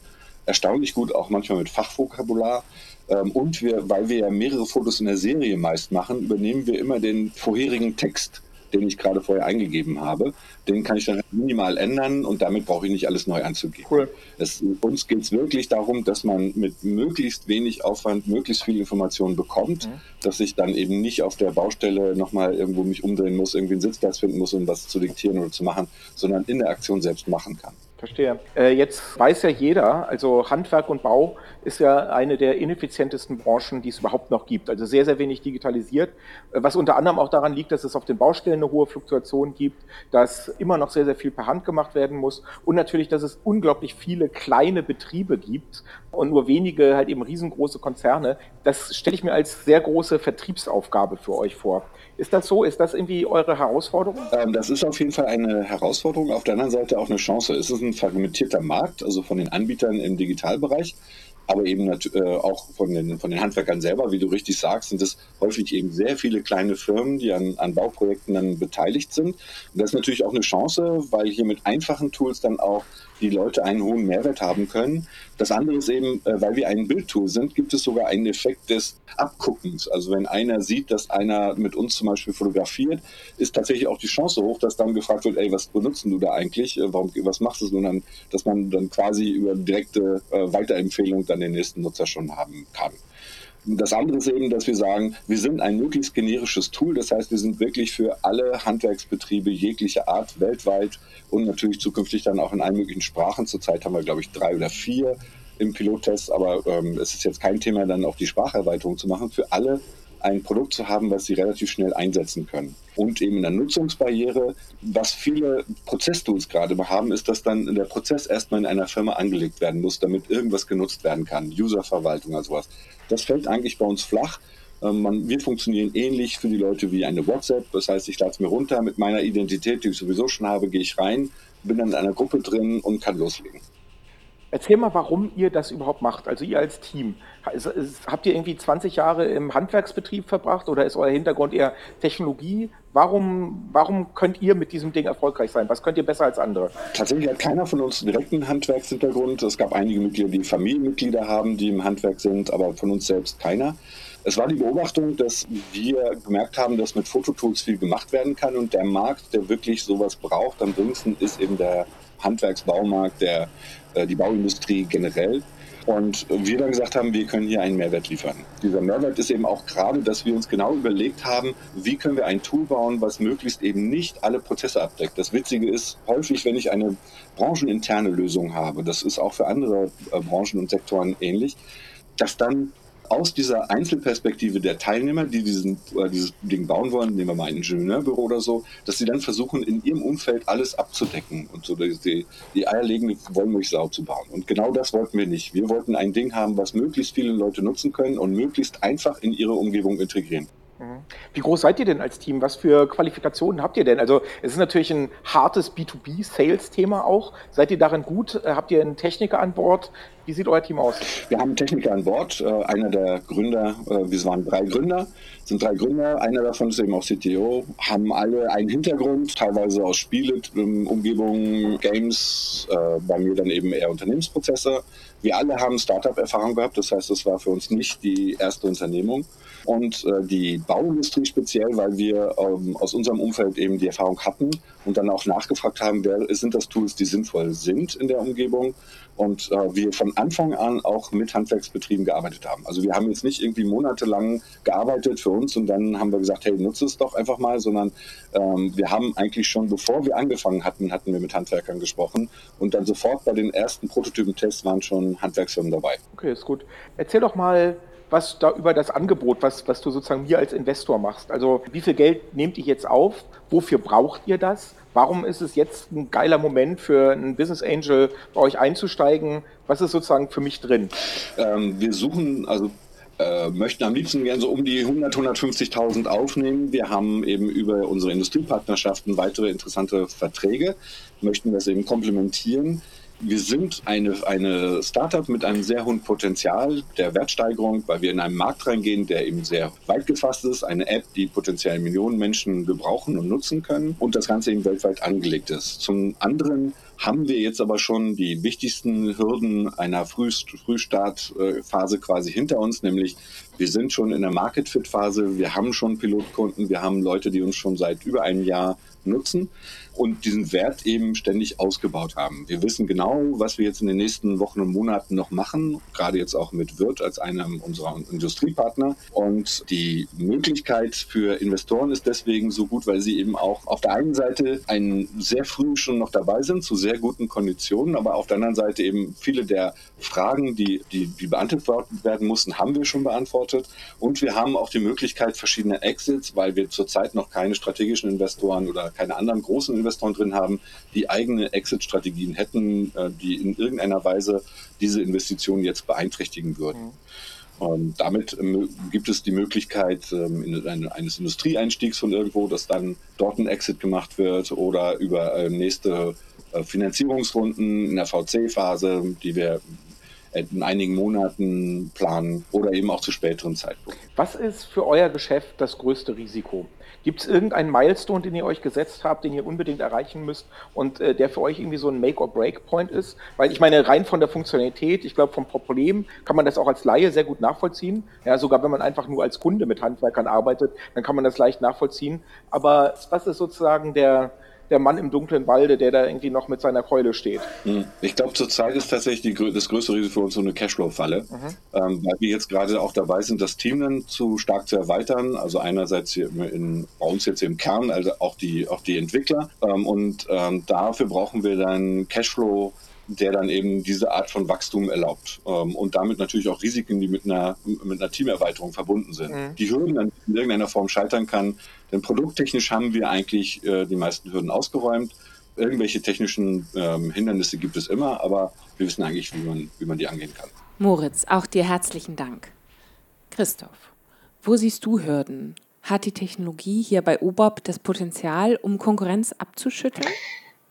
erstaunlich gut, auch manchmal mit Fachvokabular. Ähm, und wir, weil wir ja mehrere Fotos in der Serie meist machen, übernehmen wir immer den vorherigen Text den ich gerade vorher eingegeben habe. Den kann ich dann minimal ändern und damit brauche ich nicht alles neu anzugeben. Cool. Es, uns geht es wirklich darum, dass man mit möglichst wenig Aufwand möglichst viele Informationen bekommt, mhm. dass ich dann eben nicht auf der Baustelle nochmal irgendwo mich umdrehen muss, irgendwie einen Sitzplatz finden muss, um was zu diktieren oder zu machen, sondern in der Aktion selbst machen kann. Verstehe. Äh, jetzt weiß ja jeder, also Handwerk und Bau ist ja eine der ineffizientesten Branchen, die es überhaupt noch gibt. Also sehr, sehr wenig digitalisiert, äh, was unter anderem auch daran liegt, dass es auf den Baustellen eine hohe Fluktuation gibt, dass immer noch sehr, sehr viel per Hand gemacht werden muss und natürlich, dass es unglaublich viele kleine Betriebe gibt und nur wenige halt eben riesengroße Konzerne. Das stelle ich mir als sehr große Vertriebsaufgabe für euch vor. Ist das so? Ist das irgendwie eure Herausforderung? Ähm, das ist auf jeden Fall eine Herausforderung. Auf der anderen Seite auch eine Chance. Es ist ein fragmentierter Markt, also von den Anbietern im Digitalbereich, aber eben äh, auch von den, von den Handwerkern selber, wie du richtig sagst, sind es häufig eben sehr viele kleine Firmen, die an, an Bauprojekten dann beteiligt sind. Und das ist natürlich auch eine Chance, weil hier mit einfachen Tools dann auch die Leute einen hohen Mehrwert haben können. Das andere ist eben, äh, weil wir ein Bildtool sind, gibt es sogar einen Effekt des Abguckens. Also wenn einer sieht, dass einer mit uns zum Beispiel fotografiert, ist tatsächlich auch die Chance hoch, dass dann gefragt wird, ey, was benutzen du da eigentlich? Äh, warum, was machst du? Und dann, dass man dann quasi über direkte äh, Weiterempfehlung dann den nächsten Nutzer schon haben kann. Das andere ist eben, dass wir sagen, wir sind ein möglichst generisches Tool. Das heißt, wir sind wirklich für alle Handwerksbetriebe jeglicher Art weltweit und natürlich zukünftig dann auch in allen möglichen Sprachen. Zurzeit haben wir, glaube ich, drei oder vier im Pilottest, aber ähm, es ist jetzt kein Thema, dann auch die Spracherweiterung zu machen. Für alle ein Produkt zu haben, was sie relativ schnell einsetzen können. Und eben in der Nutzungsbarriere, was viele Prozesstools gerade haben, ist, dass dann der Prozess erstmal in einer Firma angelegt werden muss, damit irgendwas genutzt werden kann. Userverwaltung oder sowas. Das fällt eigentlich bei uns flach. Ähm, man, wir funktionieren ähnlich für die Leute wie eine WhatsApp. Das heißt, ich lade es mir runter mit meiner Identität, die ich sowieso schon habe, gehe ich rein, bin dann in einer Gruppe drin und kann loslegen. Erzähl mal, warum ihr das überhaupt macht, also ihr als Team. Habt ihr irgendwie 20 Jahre im Handwerksbetrieb verbracht oder ist euer Hintergrund eher Technologie? Warum, warum könnt ihr mit diesem Ding erfolgreich sein? Was könnt ihr besser als andere? Tatsächlich hat keiner von uns direkt einen Handwerkshintergrund. Es gab einige Mitglieder, die Familienmitglieder haben, die im Handwerk sind, aber von uns selbst keiner. Es war die Beobachtung, dass wir gemerkt haben, dass mit Fototools viel gemacht werden kann und der Markt, der wirklich sowas braucht, am dringendsten ist eben der Handwerksbaumarkt, der, die Bauindustrie generell. Und wir dann gesagt haben, wir können hier einen Mehrwert liefern. Dieser Mehrwert ist eben auch gerade, dass wir uns genau überlegt haben, wie können wir ein Tool bauen, was möglichst eben nicht alle Prozesse abdeckt. Das Witzige ist, häufig, wenn ich eine brancheninterne Lösung habe, das ist auch für andere äh, Branchen und Sektoren ähnlich, dass dann aus dieser Einzelperspektive der Teilnehmer, die diesen, äh, dieses Ding bauen wollen, nehmen wir mal ein Ingenieurbüro oder so, dass sie dann versuchen, in ihrem Umfeld alles abzudecken und so die, die eierlegende Wollmilchsau zu bauen. Und genau das wollten wir nicht. Wir wollten ein Ding haben, was möglichst viele Leute nutzen können und möglichst einfach in ihre Umgebung integrieren. Wie groß seid ihr denn als Team? Was für Qualifikationen habt ihr denn? Also es ist natürlich ein hartes B2B-Sales-Thema auch. Seid ihr darin gut? Äh, habt ihr einen Techniker an Bord? Wie sieht euer Team aus? Wir haben einen Techniker an Bord. Äh, einer der Gründer, äh, wir waren drei Gründer, sind drei Gründer. Einer davon ist eben auch CTO. Haben alle einen Hintergrund, teilweise aus Spiele, Umgebungen, Games. Bei mir dann eben eher Unternehmensprozesse. Wir alle haben Startup-Erfahrung gehabt. Das heißt, das war für uns nicht die erste Unternehmung und äh, die Bauindustrie speziell, weil wir ähm, aus unserem Umfeld eben die Erfahrung hatten und dann auch nachgefragt haben, wer sind das Tools, die sinnvoll sind in der Umgebung und äh, wir von Anfang an auch mit Handwerksbetrieben gearbeitet haben. Also wir haben jetzt nicht irgendwie monatelang gearbeitet für uns und dann haben wir gesagt, hey, nutze es doch einfach mal, sondern ähm, wir haben eigentlich schon, bevor wir angefangen hatten, hatten wir mit Handwerkern gesprochen und dann sofort bei den ersten Prototypentests waren schon Handwerksfirmen dabei. Okay, ist gut. Erzähl doch mal, was da über das Angebot, was, was du sozusagen mir als Investor machst. Also wie viel Geld nehmt ihr jetzt auf? Wofür braucht ihr das? Warum ist es jetzt ein geiler Moment für einen Business Angel bei euch einzusteigen? Was ist sozusagen für mich drin? Ähm, wir suchen, also äh, möchten am liebsten gerne so um die 100, 150.000 aufnehmen. Wir haben eben über unsere Industriepartnerschaften weitere interessante Verträge, möchten das eben komplementieren. Wir sind eine, eine Startup mit einem sehr hohen Potenzial der Wertsteigerung, weil wir in einen Markt reingehen, der eben sehr weit gefasst ist. Eine App, die potenziell Millionen Menschen gebrauchen und nutzen können und das Ganze eben weltweit angelegt ist. Zum anderen haben wir jetzt aber schon die wichtigsten Hürden einer Früh Frühstartphase quasi hinter uns, nämlich wir sind schon in der Market-Fit-Phase, wir haben schon Pilotkunden, wir haben Leute, die uns schon seit über einem Jahr nutzen und diesen Wert eben ständig ausgebaut haben. Wir wissen genau, was wir jetzt in den nächsten Wochen und Monaten noch machen, gerade jetzt auch mit Wirt als einem unserer Industriepartner. Und die Möglichkeit für Investoren ist deswegen so gut, weil sie eben auch auf der einen Seite einen sehr früh schon noch dabei sind, zu sehr guten Konditionen, aber auf der anderen Seite eben viele der Fragen, die, die, die beantwortet werden mussten, haben wir schon beantwortet. Und wir haben auch die Möglichkeit verschiedener Exits, weil wir zurzeit noch keine strategischen Investoren oder keine anderen großen Investoren drin haben, die eigene Exit-Strategien hätten, äh, die in irgendeiner Weise diese Investitionen jetzt beeinträchtigen würden. Mhm. Und damit ähm, gibt es die Möglichkeit ähm, in eine, eines Industrieeinstiegs von irgendwo, dass dann dort ein Exit gemacht wird oder über äh, nächste äh, Finanzierungsrunden in der VC-Phase, die wir in einigen Monaten planen oder eben auch zu späteren Zeitpunkten. Was ist für euer Geschäft das größte Risiko? Gibt es irgendeinen Milestone, den ihr euch gesetzt habt, den ihr unbedingt erreichen müsst und äh, der für euch irgendwie so ein Make-or-Break-Point ist? Weil ich meine, rein von der Funktionalität, ich glaube vom Problem kann man das auch als Laie sehr gut nachvollziehen. Ja, sogar wenn man einfach nur als Kunde mit Handwerkern arbeitet, dann kann man das leicht nachvollziehen. Aber was ist sozusagen der, der Mann im dunklen Walde, der da irgendwie noch mit seiner Keule steht. Hm. Ich glaube, zurzeit ist tatsächlich die, das größte Risiko für uns so eine Cashflow-Falle, mhm. ähm, weil wir jetzt gerade auch dabei sind, das Team dann zu stark zu erweitern. Also einerseits hier in, bei uns jetzt im Kern, also auch die, auch die Entwickler. Ähm, und ähm, dafür brauchen wir dann Cashflow der dann eben diese Art von Wachstum erlaubt ähm, und damit natürlich auch Risiken, die mit einer, mit einer Teamerweiterung verbunden sind. Mhm. Die Hürden an in irgendeiner Form scheitern kann, denn produkttechnisch haben wir eigentlich äh, die meisten Hürden ausgeräumt. Irgendwelche technischen ähm, Hindernisse gibt es immer, aber wir wissen eigentlich, wie man, wie man die angehen kann. Moritz, auch dir herzlichen Dank. Christoph, wo siehst du Hürden? Hat die Technologie hier bei OBOB das Potenzial, um Konkurrenz abzuschütteln?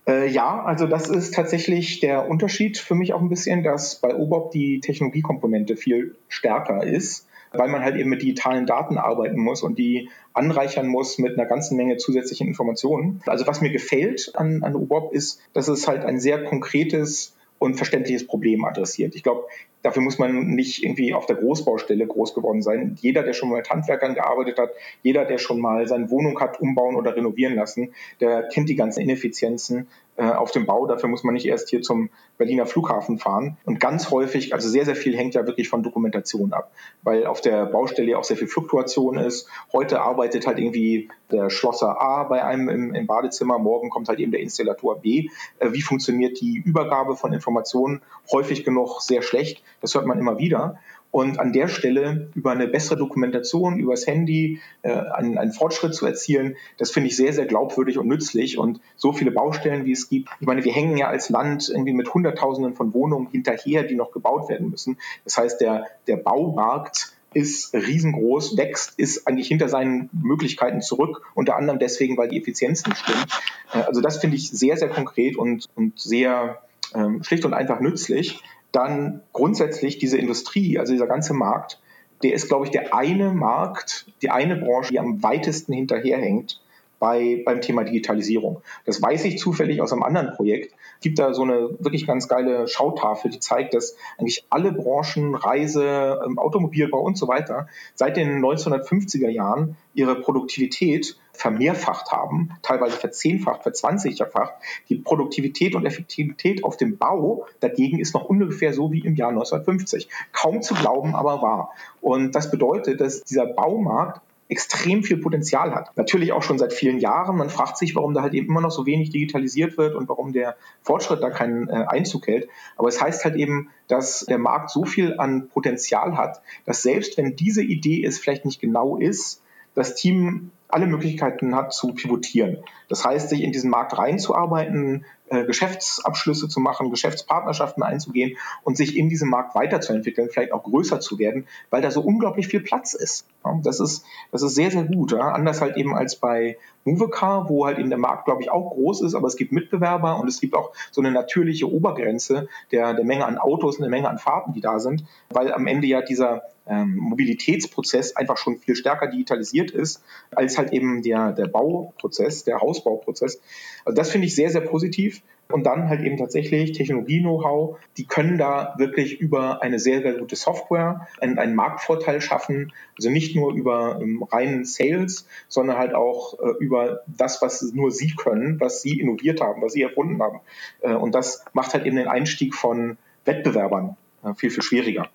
Äh, ja, also das ist tatsächlich der Unterschied für mich auch ein bisschen, dass bei OBOB die Technologiekomponente viel stärker ist, weil man halt eben mit digitalen Daten arbeiten muss und die anreichern muss mit einer ganzen Menge zusätzlichen Informationen. Also was mir gefällt an, an OBOB ist, dass es halt ein sehr konkretes und verständliches Problem adressiert. Ich glaube, Dafür muss man nicht irgendwie auf der Großbaustelle groß geworden sein. Jeder, der schon mal mit Handwerkern gearbeitet hat, jeder, der schon mal seine Wohnung hat umbauen oder renovieren lassen, der kennt die ganzen Ineffizienzen äh, auf dem Bau. Dafür muss man nicht erst hier zum Berliner Flughafen fahren. Und ganz häufig, also sehr, sehr viel hängt ja wirklich von Dokumentation ab, weil auf der Baustelle ja auch sehr viel Fluktuation ist. Heute arbeitet halt irgendwie der Schlosser A bei einem im, im Badezimmer, morgen kommt halt eben der Installator B. Äh, wie funktioniert die Übergabe von Informationen? Häufig genug sehr schlecht. Das hört man immer wieder. Und an der Stelle über eine bessere Dokumentation, übers Handy, äh, einen, einen Fortschritt zu erzielen, das finde ich sehr, sehr glaubwürdig und nützlich. Und so viele Baustellen, wie es gibt. Ich meine, wir hängen ja als Land irgendwie mit Hunderttausenden von Wohnungen hinterher, die noch gebaut werden müssen. Das heißt, der, der Baumarkt ist riesengroß, wächst, ist eigentlich hinter seinen Möglichkeiten zurück, unter anderem deswegen, weil die Effizienz nicht stimmt. Äh, also das finde ich sehr, sehr konkret und, und sehr ähm, schlicht und einfach nützlich dann grundsätzlich diese Industrie, also dieser ganze Markt, der ist, glaube ich, der eine Markt, die eine Branche, die am weitesten hinterherhängt bei, beim Thema Digitalisierung. Das weiß ich zufällig aus einem anderen Projekt. Es gibt da so eine wirklich ganz geile Schautafel, die zeigt, dass eigentlich alle Branchen, Reise, ähm, Automobilbau und so weiter seit den 1950er Jahren ihre Produktivität vermehrfacht haben, teilweise verzehnfacht, verzwanzigfacht. Die Produktivität und Effektivität auf dem Bau dagegen ist noch ungefähr so wie im Jahr 1950. Kaum zu glauben, aber wahr. Und das bedeutet, dass dieser Baumarkt extrem viel Potenzial hat. Natürlich auch schon seit vielen Jahren. Man fragt sich, warum da halt eben immer noch so wenig digitalisiert wird und warum der Fortschritt da keinen äh, Einzug hält. Aber es heißt halt eben, dass der Markt so viel an Potenzial hat, dass selbst wenn diese Idee es vielleicht nicht genau ist, das Team alle Möglichkeiten hat zu pivotieren. Das heißt, sich in diesen Markt reinzuarbeiten, äh, Geschäftsabschlüsse zu machen, Geschäftspartnerschaften einzugehen und sich in diesem Markt weiterzuentwickeln, vielleicht auch größer zu werden, weil da so unglaublich viel Platz ist. Das ist, das ist sehr, sehr gut. Anders halt eben als bei Movecar, wo halt eben der Markt, glaube ich, auch groß ist, aber es gibt Mitbewerber und es gibt auch so eine natürliche Obergrenze der, der Menge an Autos und der Menge an Fahrten, die da sind, weil am Ende ja dieser ähm, Mobilitätsprozess einfach schon viel stärker digitalisiert ist, als halt eben der, der Bauprozess, der Hausbauprozess. Also das finde ich sehr, sehr positiv. Und dann halt eben tatsächlich Technologie-Know-how, die können da wirklich über eine sehr, sehr gute Software einen, einen Marktvorteil schaffen. Also nicht nur über ähm, reinen Sales, sondern halt auch äh, über das, was nur sie können, was sie innoviert haben, was sie erfunden haben. Äh, und das macht halt eben den Einstieg von Wettbewerbern äh, viel, viel schwieriger.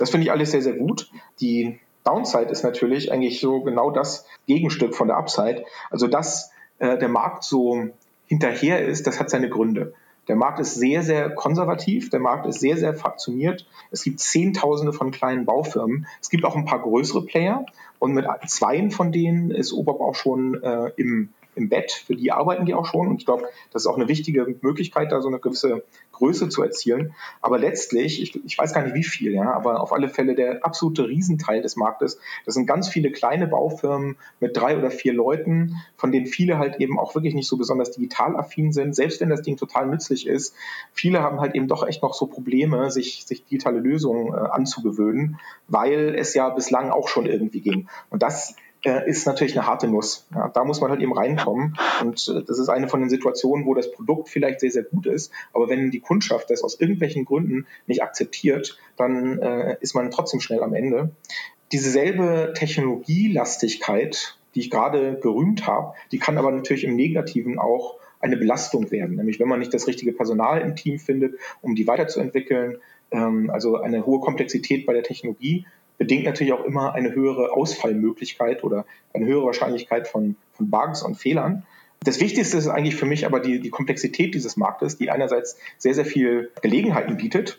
Das finde ich alles sehr, sehr gut. Die Downside ist natürlich eigentlich so genau das Gegenstück von der Upside. Also dass äh, der Markt so hinterher ist, das hat seine Gründe. Der Markt ist sehr, sehr konservativ, der Markt ist sehr, sehr fraktioniert. Es gibt Zehntausende von kleinen Baufirmen. Es gibt auch ein paar größere Player und mit zweien von denen ist Obab auch schon äh, im im Bett, für die arbeiten die auch schon. Und ich glaube, das ist auch eine wichtige Möglichkeit, da so eine gewisse Größe zu erzielen. Aber letztlich, ich, ich weiß gar nicht wie viel, ja, aber auf alle Fälle der absolute Riesenteil des Marktes, das sind ganz viele kleine Baufirmen mit drei oder vier Leuten, von denen viele halt eben auch wirklich nicht so besonders digital affin sind, selbst wenn das Ding total nützlich ist. Viele haben halt eben doch echt noch so Probleme, sich, sich digitale Lösungen äh, anzugewöhnen, weil es ja bislang auch schon irgendwie ging. Und das ist natürlich eine harte Nuss. Ja, da muss man halt eben reinkommen. Und äh, das ist eine von den Situationen, wo das Produkt vielleicht sehr, sehr gut ist. Aber wenn die Kundschaft das aus irgendwelchen Gründen nicht akzeptiert, dann äh, ist man trotzdem schnell am Ende. Dieselbe Technologielastigkeit, die ich gerade gerühmt habe, die kann aber natürlich im Negativen auch eine Belastung werden. Nämlich wenn man nicht das richtige Personal im Team findet, um die weiterzuentwickeln, ähm, also eine hohe Komplexität bei der Technologie bedingt natürlich auch immer eine höhere Ausfallmöglichkeit oder eine höhere Wahrscheinlichkeit von, von Bugs und Fehlern. Das Wichtigste ist eigentlich für mich aber die, die Komplexität dieses Marktes, die einerseits sehr, sehr viel Gelegenheiten bietet,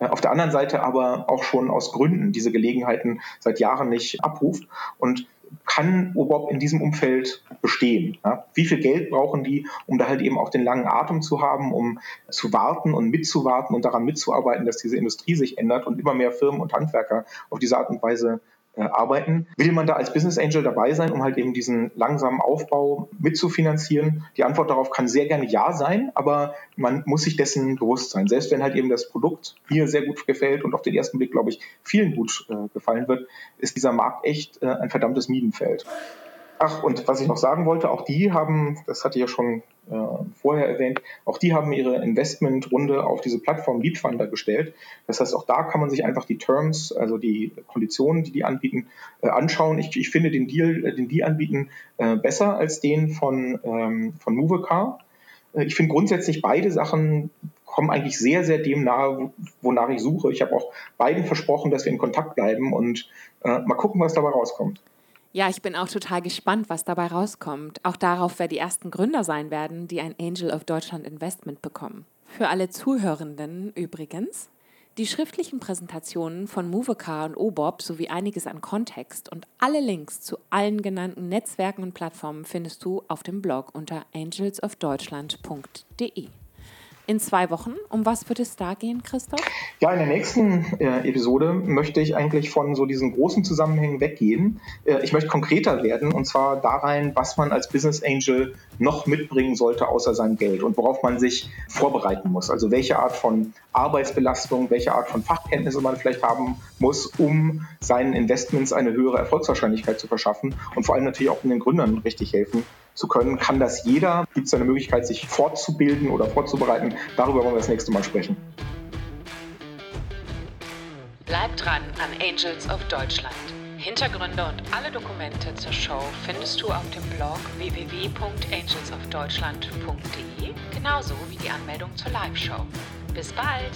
äh, auf der anderen Seite aber auch schon aus Gründen diese Gelegenheiten seit Jahren nicht abruft. Und kann überhaupt in diesem Umfeld bestehen? Ja? Wie viel Geld brauchen die, um da halt eben auch den langen Atem zu haben, um zu warten und mitzuwarten und daran mitzuarbeiten, dass diese Industrie sich ändert und immer mehr Firmen und Handwerker auf diese Art und Weise arbeiten. Will man da als Business Angel dabei sein, um halt eben diesen langsamen Aufbau mitzufinanzieren? Die Antwort darauf kann sehr gerne ja sein, aber man muss sich dessen bewusst sein. Selbst wenn halt eben das Produkt mir sehr gut gefällt und auf den ersten Blick, glaube ich, vielen gut äh, gefallen wird, ist dieser Markt echt äh, ein verdammtes Minenfeld. Ach, und was ich noch sagen wollte, auch die haben, das hatte ich ja schon äh, vorher erwähnt, auch die haben ihre Investmentrunde auf diese Plattform Leadfunder gestellt. Das heißt, auch da kann man sich einfach die Terms, also die Konditionen, die die anbieten, äh, anschauen. Ich, ich finde den Deal, äh, den die anbieten, äh, besser als den von, ähm, von Movecar. Äh, ich finde grundsätzlich beide Sachen kommen eigentlich sehr, sehr dem nahe, wonach ich suche. Ich habe auch beiden versprochen, dass wir in Kontakt bleiben und äh, mal gucken, was dabei rauskommt. Ja, ich bin auch total gespannt, was dabei rauskommt. Auch darauf, wer die ersten Gründer sein werden, die ein Angel of Deutschland Investment bekommen. Für alle Zuhörenden übrigens, die schriftlichen Präsentationen von Movecar und Obob sowie einiges an Kontext und alle Links zu allen genannten Netzwerken und Plattformen findest du auf dem Blog unter angelsofdeutschland.de in zwei Wochen. Um was wird es da gehen, Christoph? Ja, in der nächsten äh, Episode möchte ich eigentlich von so diesen großen Zusammenhängen weggehen. Äh, ich möchte konkreter werden und zwar da rein, was man als Business Angel noch mitbringen sollte außer seinem Geld und worauf man sich vorbereiten muss. Also welche Art von Arbeitsbelastung, welche Art von Fachkenntnisse man vielleicht haben muss, um seinen Investments eine höhere Erfolgswahrscheinlichkeit zu verschaffen und vor allem natürlich auch den Gründern richtig helfen zu können. Kann das jeder? Gibt es eine Möglichkeit, sich fortzubilden oder vorzubereiten? Darüber wollen wir das nächste Mal sprechen. Bleibt dran an Angels of Deutschland. Hintergründe und alle Dokumente zur Show findest du auf dem Blog www.angelsofdeutschland.de, genauso wie die Anmeldung zur Live-Show. Bis bald!